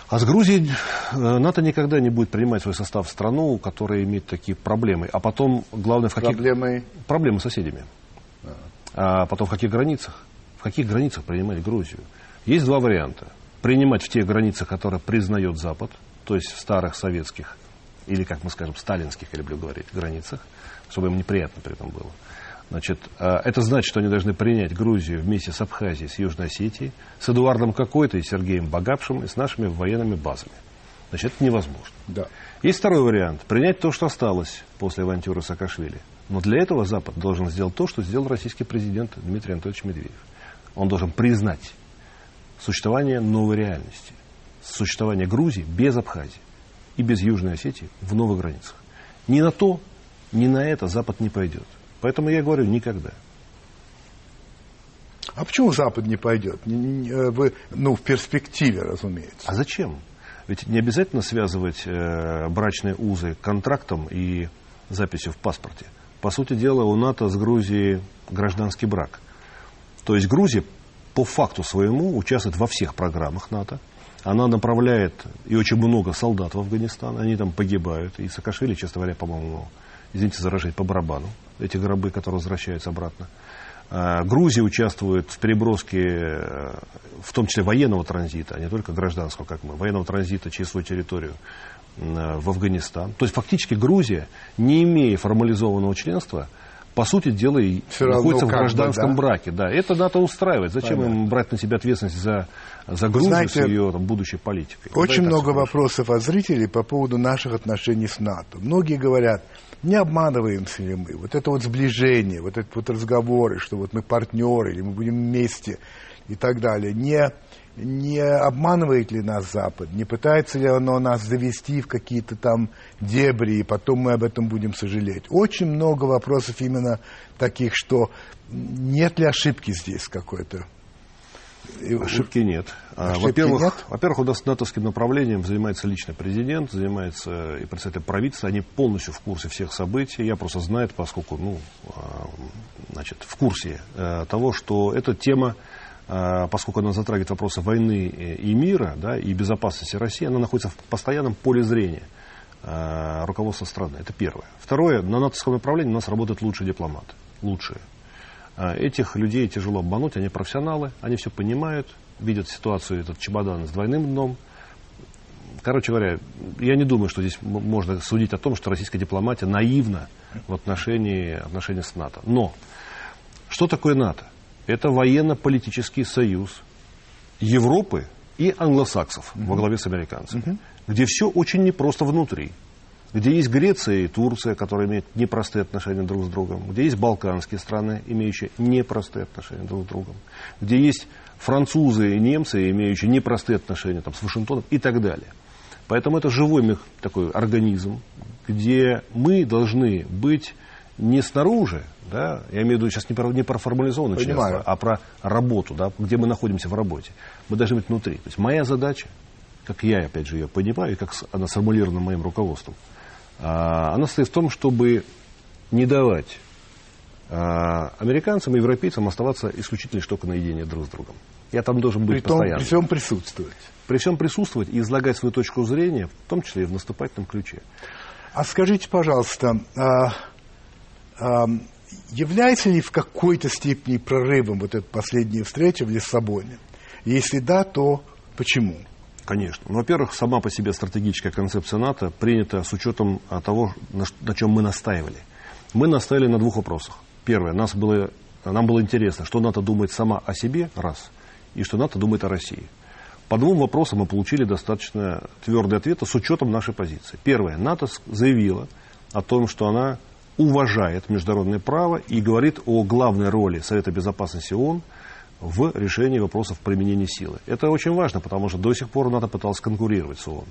А с Грузией НАТО никогда не будет принимать свой состав в страну, которая имеет такие проблемы. А потом, главное, в каких... Проблемы? Проблемы с соседями. А потом в каких границах? В каких границах принимать Грузию? Есть два варианта. Принимать в тех границах, которые признает Запад, то есть в старых советских, или, как мы скажем, сталинских, я люблю говорить, границах, чтобы им неприятно при этом было. Значит, а, это значит, что они должны принять Грузию вместе с Абхазией, с Южной Осетией, с Эдуардом Какой-то и Сергеем Багапшим и с нашими военными базами. Значит, это невозможно. Да. Есть второй вариант. Принять то, что осталось после авантюры Саакашвили. Но для этого Запад должен сделать то, что сделал российский президент Дмитрий Анатольевич Медведев. Он должен признать существование новой реальности. Существование Грузии без Абхазии и без Южной Осетии в новых границах. Ни на то, ни на это Запад не пойдет. Поэтому я говорю, никогда. А почему Запад не пойдет? Э, вы, ну, в перспективе, разумеется. А зачем? Ведь не обязательно связывать э, брачные узы контрактом и записью в паспорте. По сути дела, у НАТО с Грузией гражданский брак. То есть Грузия по факту своему участвует во всех программах НАТО. Она направляет и очень много солдат в Афганистан, они там погибают. И Саакашвили, честно говоря, по-моему, извините за выражение, по барабану. Эти гробы, которые возвращаются обратно. Э, Грузия участвует в переброске, э, в том числе военного транзита, а не только гражданского, как мы, военного транзита через свою территорию в Афганистан. То есть фактически Грузия, не имея формализованного членства, по сути дела, и Все находится в гражданском бы, да? браке. Да, это надо устраивать. Зачем Понятно. им брать на себя ответственность за, за Грузию Знаете, с ее там, будущей политикой? Очень много вопросов от зрителей по поводу наших отношений с НАТО. Многие говорят, не обманываемся ли мы? Вот это вот сближение, вот это вот разговоры, что вот мы партнеры, или мы будем вместе и так далее. Не не обманывает ли нас Запад, не пытается ли оно нас завести в какие-то там дебри, и потом мы об этом будем сожалеть. Очень много вопросов именно таких, что нет ли ошибки здесь какой-то. Ошибки нет. А, Ошибки во-первых, нет? во-первых, у нас натовским направлением занимается лично президент, занимается и представитель правительства. Они полностью в курсе всех событий. Я просто знаю, поскольку ну, а, значит, в курсе э, того, что эта тема поскольку она затрагивает вопросы войны и мира, да, и безопасности России, она находится в постоянном поле зрения а, руководства страны. Это первое. Второе, на натовском направлении у нас работают лучшие дипломаты. Лучшие. А, этих людей тяжело обмануть, они профессионалы, они все понимают, видят ситуацию, этот чемодан с двойным дном. Короче говоря, я не думаю, что здесь можно судить о том, что российская дипломатия наивна в отношении, отношении с НАТО. Но что такое НАТО? Это военно-политический союз Европы и англосаксов угу. во главе с американцами, угу. где все очень непросто внутри, где есть Греция и Турция, которые имеют непростые отношения друг с другом, где есть балканские страны, имеющие непростые отношения друг с другом, где есть французы и немцы, имеющие непростые отношения там, с Вашингтоном и так далее. Поэтому это живой такой организм, где мы должны быть не снаружи, да, я имею в виду сейчас не про, не про формализованное членство, а про работу, да, где мы находимся в работе. Мы должны быть внутри. То есть моя задача, как я, опять же, ее понимаю, и как она сформулирована моим руководством, а, она состоит в том, чтобы не давать а, американцам и европейцам оставаться исключительно только наедине друг с другом. Я там должен быть при том, постоянно. При всем присутствовать. При всем присутствовать и излагать свою точку зрения, в том числе и в наступательном ключе. А скажите, пожалуйста, а, является ли в какой-то степени прорывом вот эта последняя встреча в Лиссабоне? Если да, то почему? Конечно. Ну, во-первых, сама по себе стратегическая концепция НАТО принята с учетом того, на, на чем мы настаивали. Мы настаивали на двух вопросах. Первое, нас было, нам было интересно, что НАТО думает сама о себе, раз, и что НАТО думает о России. По двум вопросам мы получили достаточно твердые ответы с учетом нашей позиции. Первое, НАТО заявила о том, что она уважает международное право и говорит о главной роли Совета Безопасности ООН в решении вопросов применения силы. Это очень важно, потому что до сих пор НАТО пыталась конкурировать с ООН.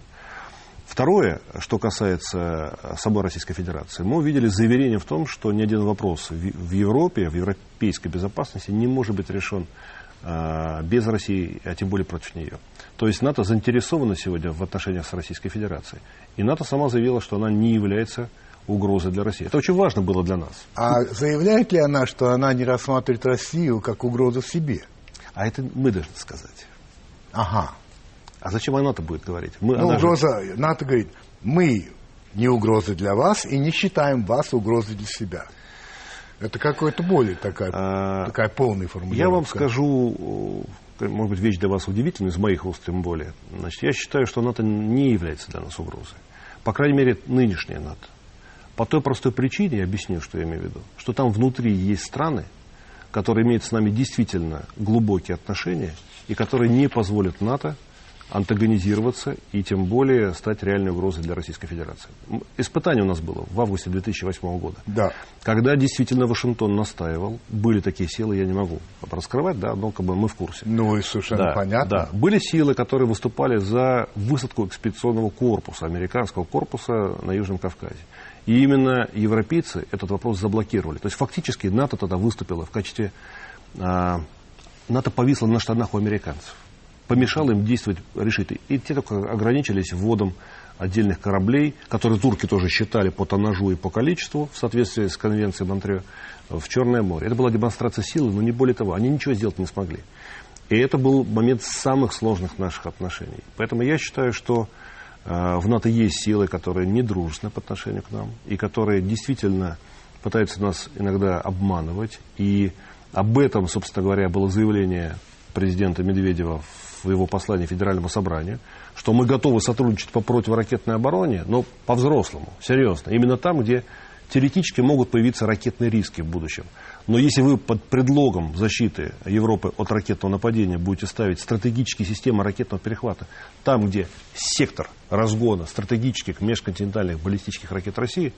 Второе, что касается самой Российской Федерации, мы увидели заверение в том, что ни один вопрос в Европе, в европейской безопасности не может быть решен а, без России, а тем более против нее. То есть НАТО заинтересована сегодня в отношениях с Российской Федерацией. И НАТО сама заявила, что она не является угрозы для России. Это очень важно было для нас. А заявляет ли она, что она не рассматривает Россию как угрозу себе? А это мы должны сказать. Ага. А зачем она это будет говорить? Мы, ну, угроза, же... НАТО говорит, мы не угроза для вас и не считаем вас угрозой для себя. Это какая-то более такая, а, такая полная формулировка. Я вам скажу, может быть, вещь для вас удивительная, из моих уст тем более. Значит, я считаю, что НАТО не является для нас угрозой. По крайней мере, нынешняя НАТО. По той простой причине, я объясню, что я имею в виду, что там внутри есть страны, которые имеют с нами действительно глубокие отношения и которые не позволят НАТО антагонизироваться и тем более стать реальной угрозой для Российской Федерации. Испытание у нас было в августе 2008 года. Да. Когда действительно Вашингтон настаивал, были такие силы, я не могу раскрывать, да, но как бы мы в курсе. Ну и совершенно да, понятно. Да. Были силы, которые выступали за высадку экспедиционного корпуса, американского корпуса на Южном Кавказе. И именно европейцы этот вопрос заблокировали. То есть фактически НАТО тогда выступило в качестве... А, НАТО повисло на штанах у американцев. Помешало им действовать решительно. И те только ограничились вводом отдельных кораблей, которые турки тоже считали по тоннажу и по количеству, в соответствии с конвенцией Монтрео, в Черное море. Это была демонстрация силы, но не более того. Они ничего сделать не смогли. И это был момент самых сложных наших отношений. Поэтому я считаю, что в НАТО есть силы, которые недружественны по отношению к нам, и которые действительно пытаются нас иногда обманывать и Об этом, собственно говоря, было заявление президента Медведева в его послании Федеральному собранию, что мы готовы сотрудничать по противоракетной обороне, но по-взрослому, серьезно. Именно там, где теоретически могут появиться ракетные риски в будущем. Но если вы под предлогом защиты Европы от ракетного нападения будете ставить стратегические системы ракетного перехвата, там, где сектор разгона стратегических межконтинентальных баллистических ракет России,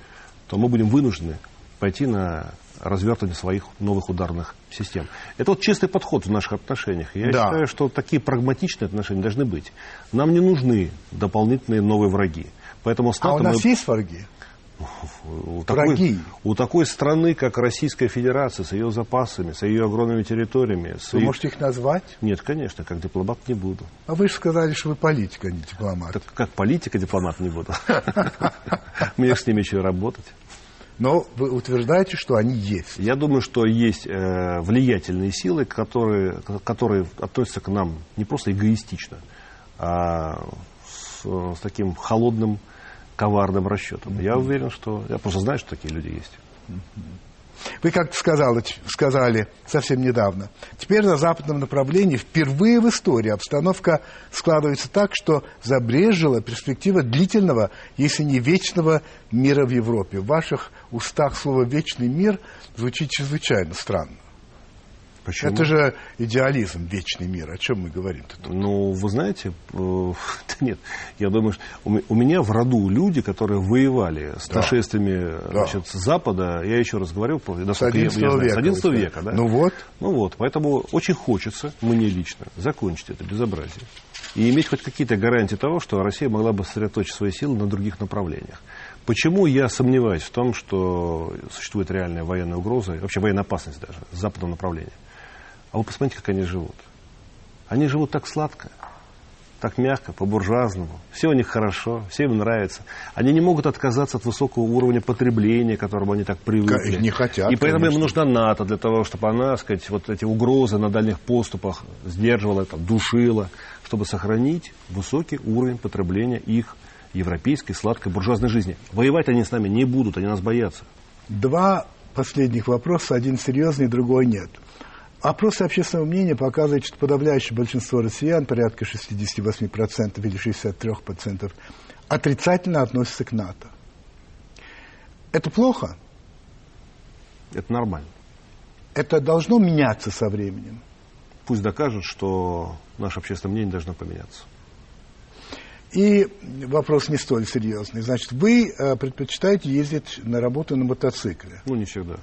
то мы будем вынуждены пойти на развертывание своих новых ударных систем. Это вот чистый подход в наших отношениях. Я да. считаю, что такие прагматичные отношения должны быть. Нам не нужны дополнительные новые враги. Поэтому а у нас мы... есть враги? У такой, у такой страны, как Российская Федерация, с ее запасами, с ее огромными территориями. С вы ее... можете их назвать? Нет, конечно, как дипломат не буду. А вы же сказали, что вы политик, а не дипломат. Так как политик, а дипломат не буду. Мне с ними еще работать. Но вы утверждаете, что они есть. Я думаю, что есть э, влиятельные силы, которые, которые относятся к нам не просто эгоистично, а с, с таким холодным, коварным расчетом. Я уверен, что... Я просто знаю, что такие люди есть. Вы как-то сказали, сказали совсем недавно. Теперь на западном направлении впервые в истории обстановка складывается так, что забрежила перспектива длительного, если не вечного мира в Европе. В ваших устах слово «вечный мир» звучит чрезвычайно странно. Почему? Это же идеализм, вечный мир. О чем мы говорим тут? Ну, вы знаете, э, нет, я думаю, что у меня в роду люди, которые воевали с да. нашествиями да. Значит, с Запада, я еще раз говорю, с 11 я, века. С 11 века, да. Ну вот. Ну вот, поэтому очень хочется, мне лично, закончить это безобразие. И иметь хоть какие-то гарантии того, что Россия могла бы сосредоточить свои силы на других направлениях. Почему я сомневаюсь в том, что существует реальная военная угроза, вообще военная опасность даже, с западного направления? А вы посмотрите, как они живут. Они живут так сладко, так мягко, по-буржуазному. Все у них хорошо, все им нравится. Они не могут отказаться от высокого уровня потребления, к которому они так привыкли. Не хотят. И поэтому конечно. им нужна НАТО для того, чтобы она, сказать, вот эти угрозы на дальних поступах сдерживала, там, душила, чтобы сохранить высокий уровень потребления их европейской сладкой буржуазной жизни. Воевать они с нами не будут, они нас боятся. Два последних вопроса, один серьезный, другой нет. Опросы общественного мнения показывают, что подавляющее большинство россиян, порядка 68% или 63%, отрицательно относятся к НАТО. Это плохо? Это нормально. Это должно меняться со временем? Пусть докажут, что наше общественное мнение должно поменяться. И вопрос не столь серьезный. Значит, вы э, предпочитаете ездить на работу на мотоцикле? Ну, не всегда.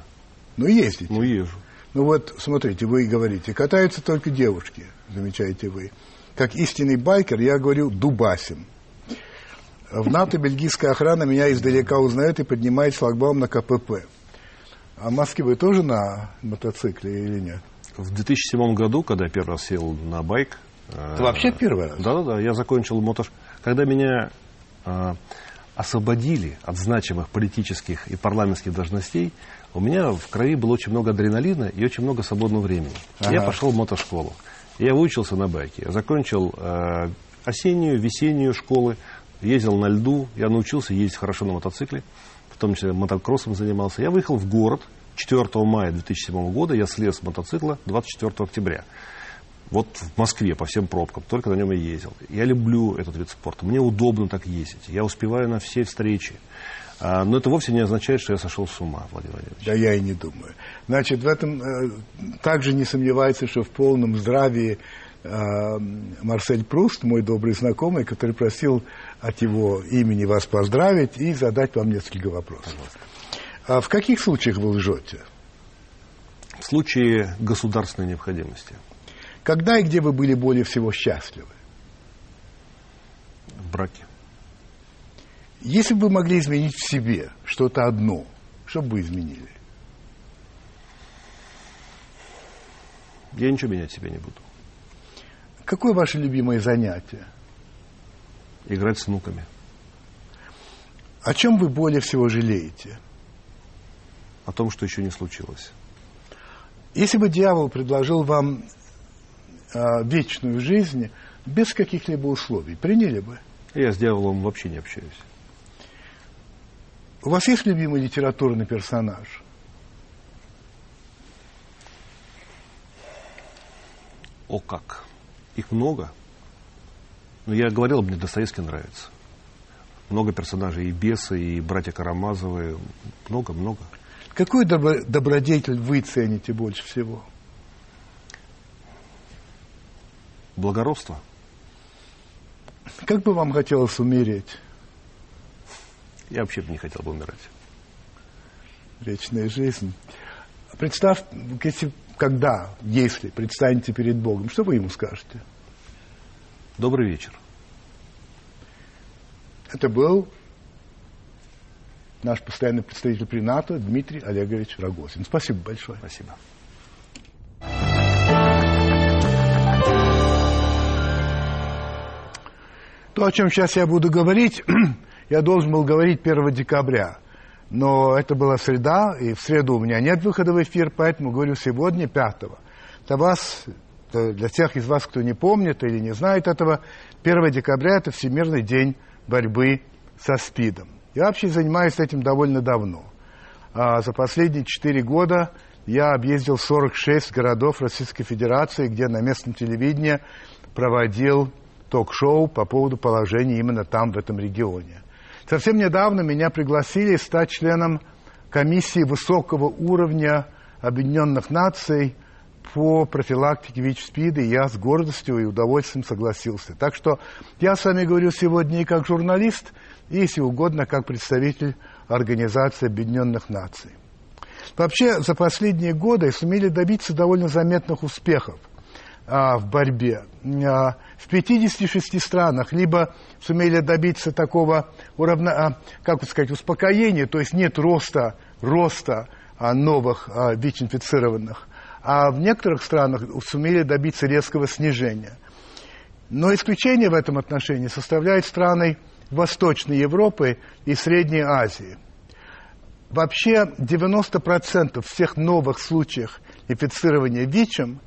Ну, ездите? Ну, езжу. Ну вот, смотрите, вы говорите, катаются только девушки, замечаете вы. Как истинный байкер, я говорю, дубасим. В НАТО бельгийская охрана меня издалека узнает и поднимает шлагбаум на КПП. А в Москве вы тоже на мотоцикле или нет? В 2007 году, когда я первый раз сел на байк... Это вообще первый раз? Да-да-да, я закончил мотош... Когда меня э, освободили от значимых политических и парламентских должностей, у меня в крови было очень много адреналина и очень много свободного времени. Ага. Я пошел в мотошколу. Я выучился на байке. Я закончил э, осеннюю, весеннюю школы, ездил на льду, я научился ездить хорошо на мотоцикле, в том числе мотокроссом занимался. Я выехал в город 4 мая 2007 года, я слез с мотоцикла 24 октября. Вот в Москве по всем пробкам, только на нем я ездил. Я люблю этот вид спорта, мне удобно так ездить. Я успеваю на все встречи. А, но это вовсе не означает, что я сошел с ума, Владимир Владимирович. Да я и не думаю. Значит, в этом э, также не сомневается, что в полном здравии э, Марсель Пруст, мой добрый знакомый, который просил от его имени вас поздравить и задать вам несколько вопросов. А в каких случаях вы лжете? В случае государственной необходимости. Когда и где вы были более всего счастливы? В браке. Если бы вы могли изменить в себе что-то одно, что бы вы изменили? Я ничего менять в себе не буду. Какое ваше любимое занятие? Играть с внуками. О чем вы более всего жалеете? О том, что еще не случилось. Если бы дьявол предложил вам э, вечную жизнь без каких-либо условий, приняли бы? Я с дьяволом вообще не общаюсь. У вас есть любимый литературный персонаж? О как! Их много. Но я говорил, мне Достоевский нравится. Много персонажей, и бесы, и братья Карамазовы. Много-много. Какой добро- добродетель вы цените больше всего? Благородство. Как бы вам хотелось умереть? Я вообще бы не хотел бы умирать. Вечная жизнь. Представь, если, когда, если предстанете перед Богом, что вы ему скажете? Добрый вечер. Это был наш постоянный представитель при НАТО Дмитрий Олегович Рогозин. Спасибо большое. Спасибо. То, о чем сейчас я буду говорить, я должен был говорить 1 декабря. Но это была среда, и в среду у меня нет выхода в эфир, поэтому говорю сегодня, 5 Для вас, для тех из вас, кто не помнит или не знает этого, 1 декабря – это Всемирный день борьбы со СПИДом. Я вообще занимаюсь этим довольно давно. А за последние 4 года я объездил 46 городов Российской Федерации, где на местном телевидении проводил ток-шоу по поводу положения именно там, в этом регионе. Совсем недавно меня пригласили стать членом комиссии высокого уровня Объединенных Наций по профилактике ВИЧ-СПИДа, и я с гордостью и удовольствием согласился. Так что я с вами говорю сегодня и как журналист, и, если угодно, как представитель Организации Объединенных Наций. Вообще, за последние годы сумели добиться довольно заметных успехов а, в борьбе. А, в 56 странах либо сумели добиться такого уравна, а, как сказать, успокоения, то есть нет роста, роста а, новых ВИЧ-инфицированных, а в некоторых странах сумели добиться резкого снижения. Но исключение в этом отношении составляют страны Восточной Европы и Средней Азии. Вообще 90% всех новых случаев инфицирования ВИЧем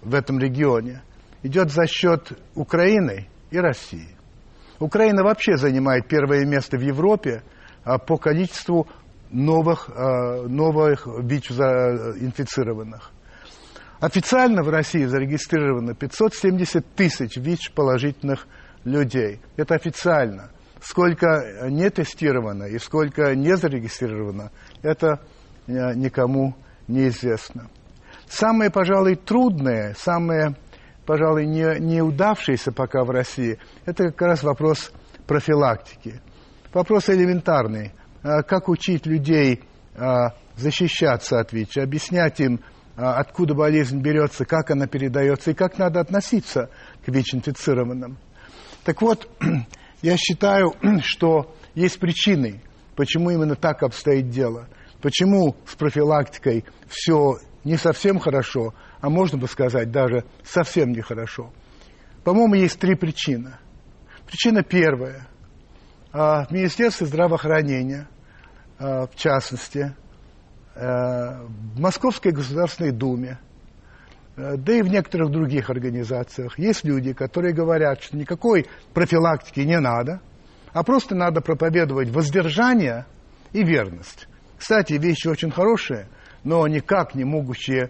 в этом регионе идет за счет Украины и России. Украина вообще занимает первое место в Европе а, по количеству новых, а, новых ВИЧ-инфицированных. Официально в России зарегистрировано 570 тысяч ВИЧ-положительных людей. Это официально. Сколько не тестировано и сколько не зарегистрировано, это э, никому неизвестно. Самое, пожалуй, трудное, самое, пожалуй, не, неудавшееся пока в России, это как раз вопрос профилактики. Вопрос элементарный. А как учить людей а, защищаться от ВИЧ, объяснять им, а, откуда болезнь берется, как она передается и как надо относиться к ВИЧ-инфицированным. Так вот, я считаю, что есть причины, почему именно так обстоит дело. Почему с профилактикой все не совсем хорошо, а можно бы сказать даже совсем нехорошо. По-моему, есть три причины. Причина первая. В Министерстве здравоохранения, в частности, в Московской Государственной Думе, да и в некоторых других организациях есть люди, которые говорят, что никакой профилактики не надо, а просто надо проповедовать воздержание и верность. Кстати, вещи очень хорошие – но никак не могущие а,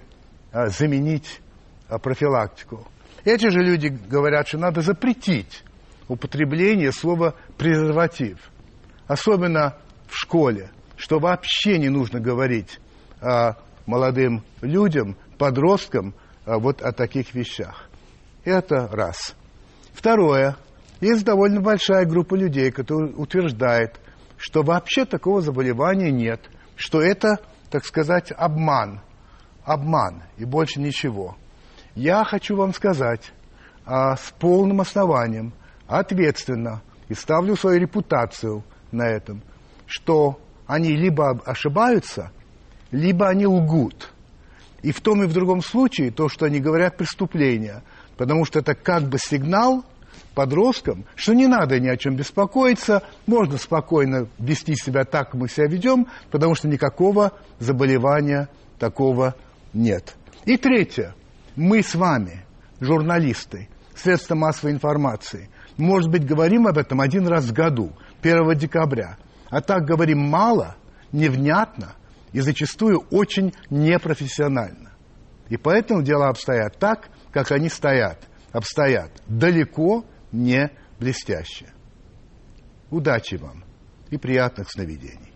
заменить а, профилактику. Эти же люди говорят, что надо запретить употребление слова презерватив, особенно в школе, что вообще не нужно говорить а, молодым людям, подросткам а, вот о таких вещах. Это раз. Второе. Есть довольно большая группа людей, которые утверждает, что вообще такого заболевания нет, что это так сказать, обман. Обман и больше ничего. Я хочу вам сказать а, с полным основанием, ответственно, и ставлю свою репутацию на этом, что они либо ошибаются, либо они лгут. И в том и в другом случае то, что они говорят, преступление. Потому что это как бы сигнал подросткам, что не надо ни о чем беспокоиться, можно спокойно вести себя так, как мы себя ведем, потому что никакого заболевания такого нет. И третье. Мы с вами, журналисты, средства массовой информации, может быть, говорим об этом один раз в году, 1 декабря, а так говорим мало, невнятно и зачастую очень непрофессионально. И поэтому дела обстоят так, как они стоят, обстоят, далеко не блестяще. Удачи вам и приятных сновидений.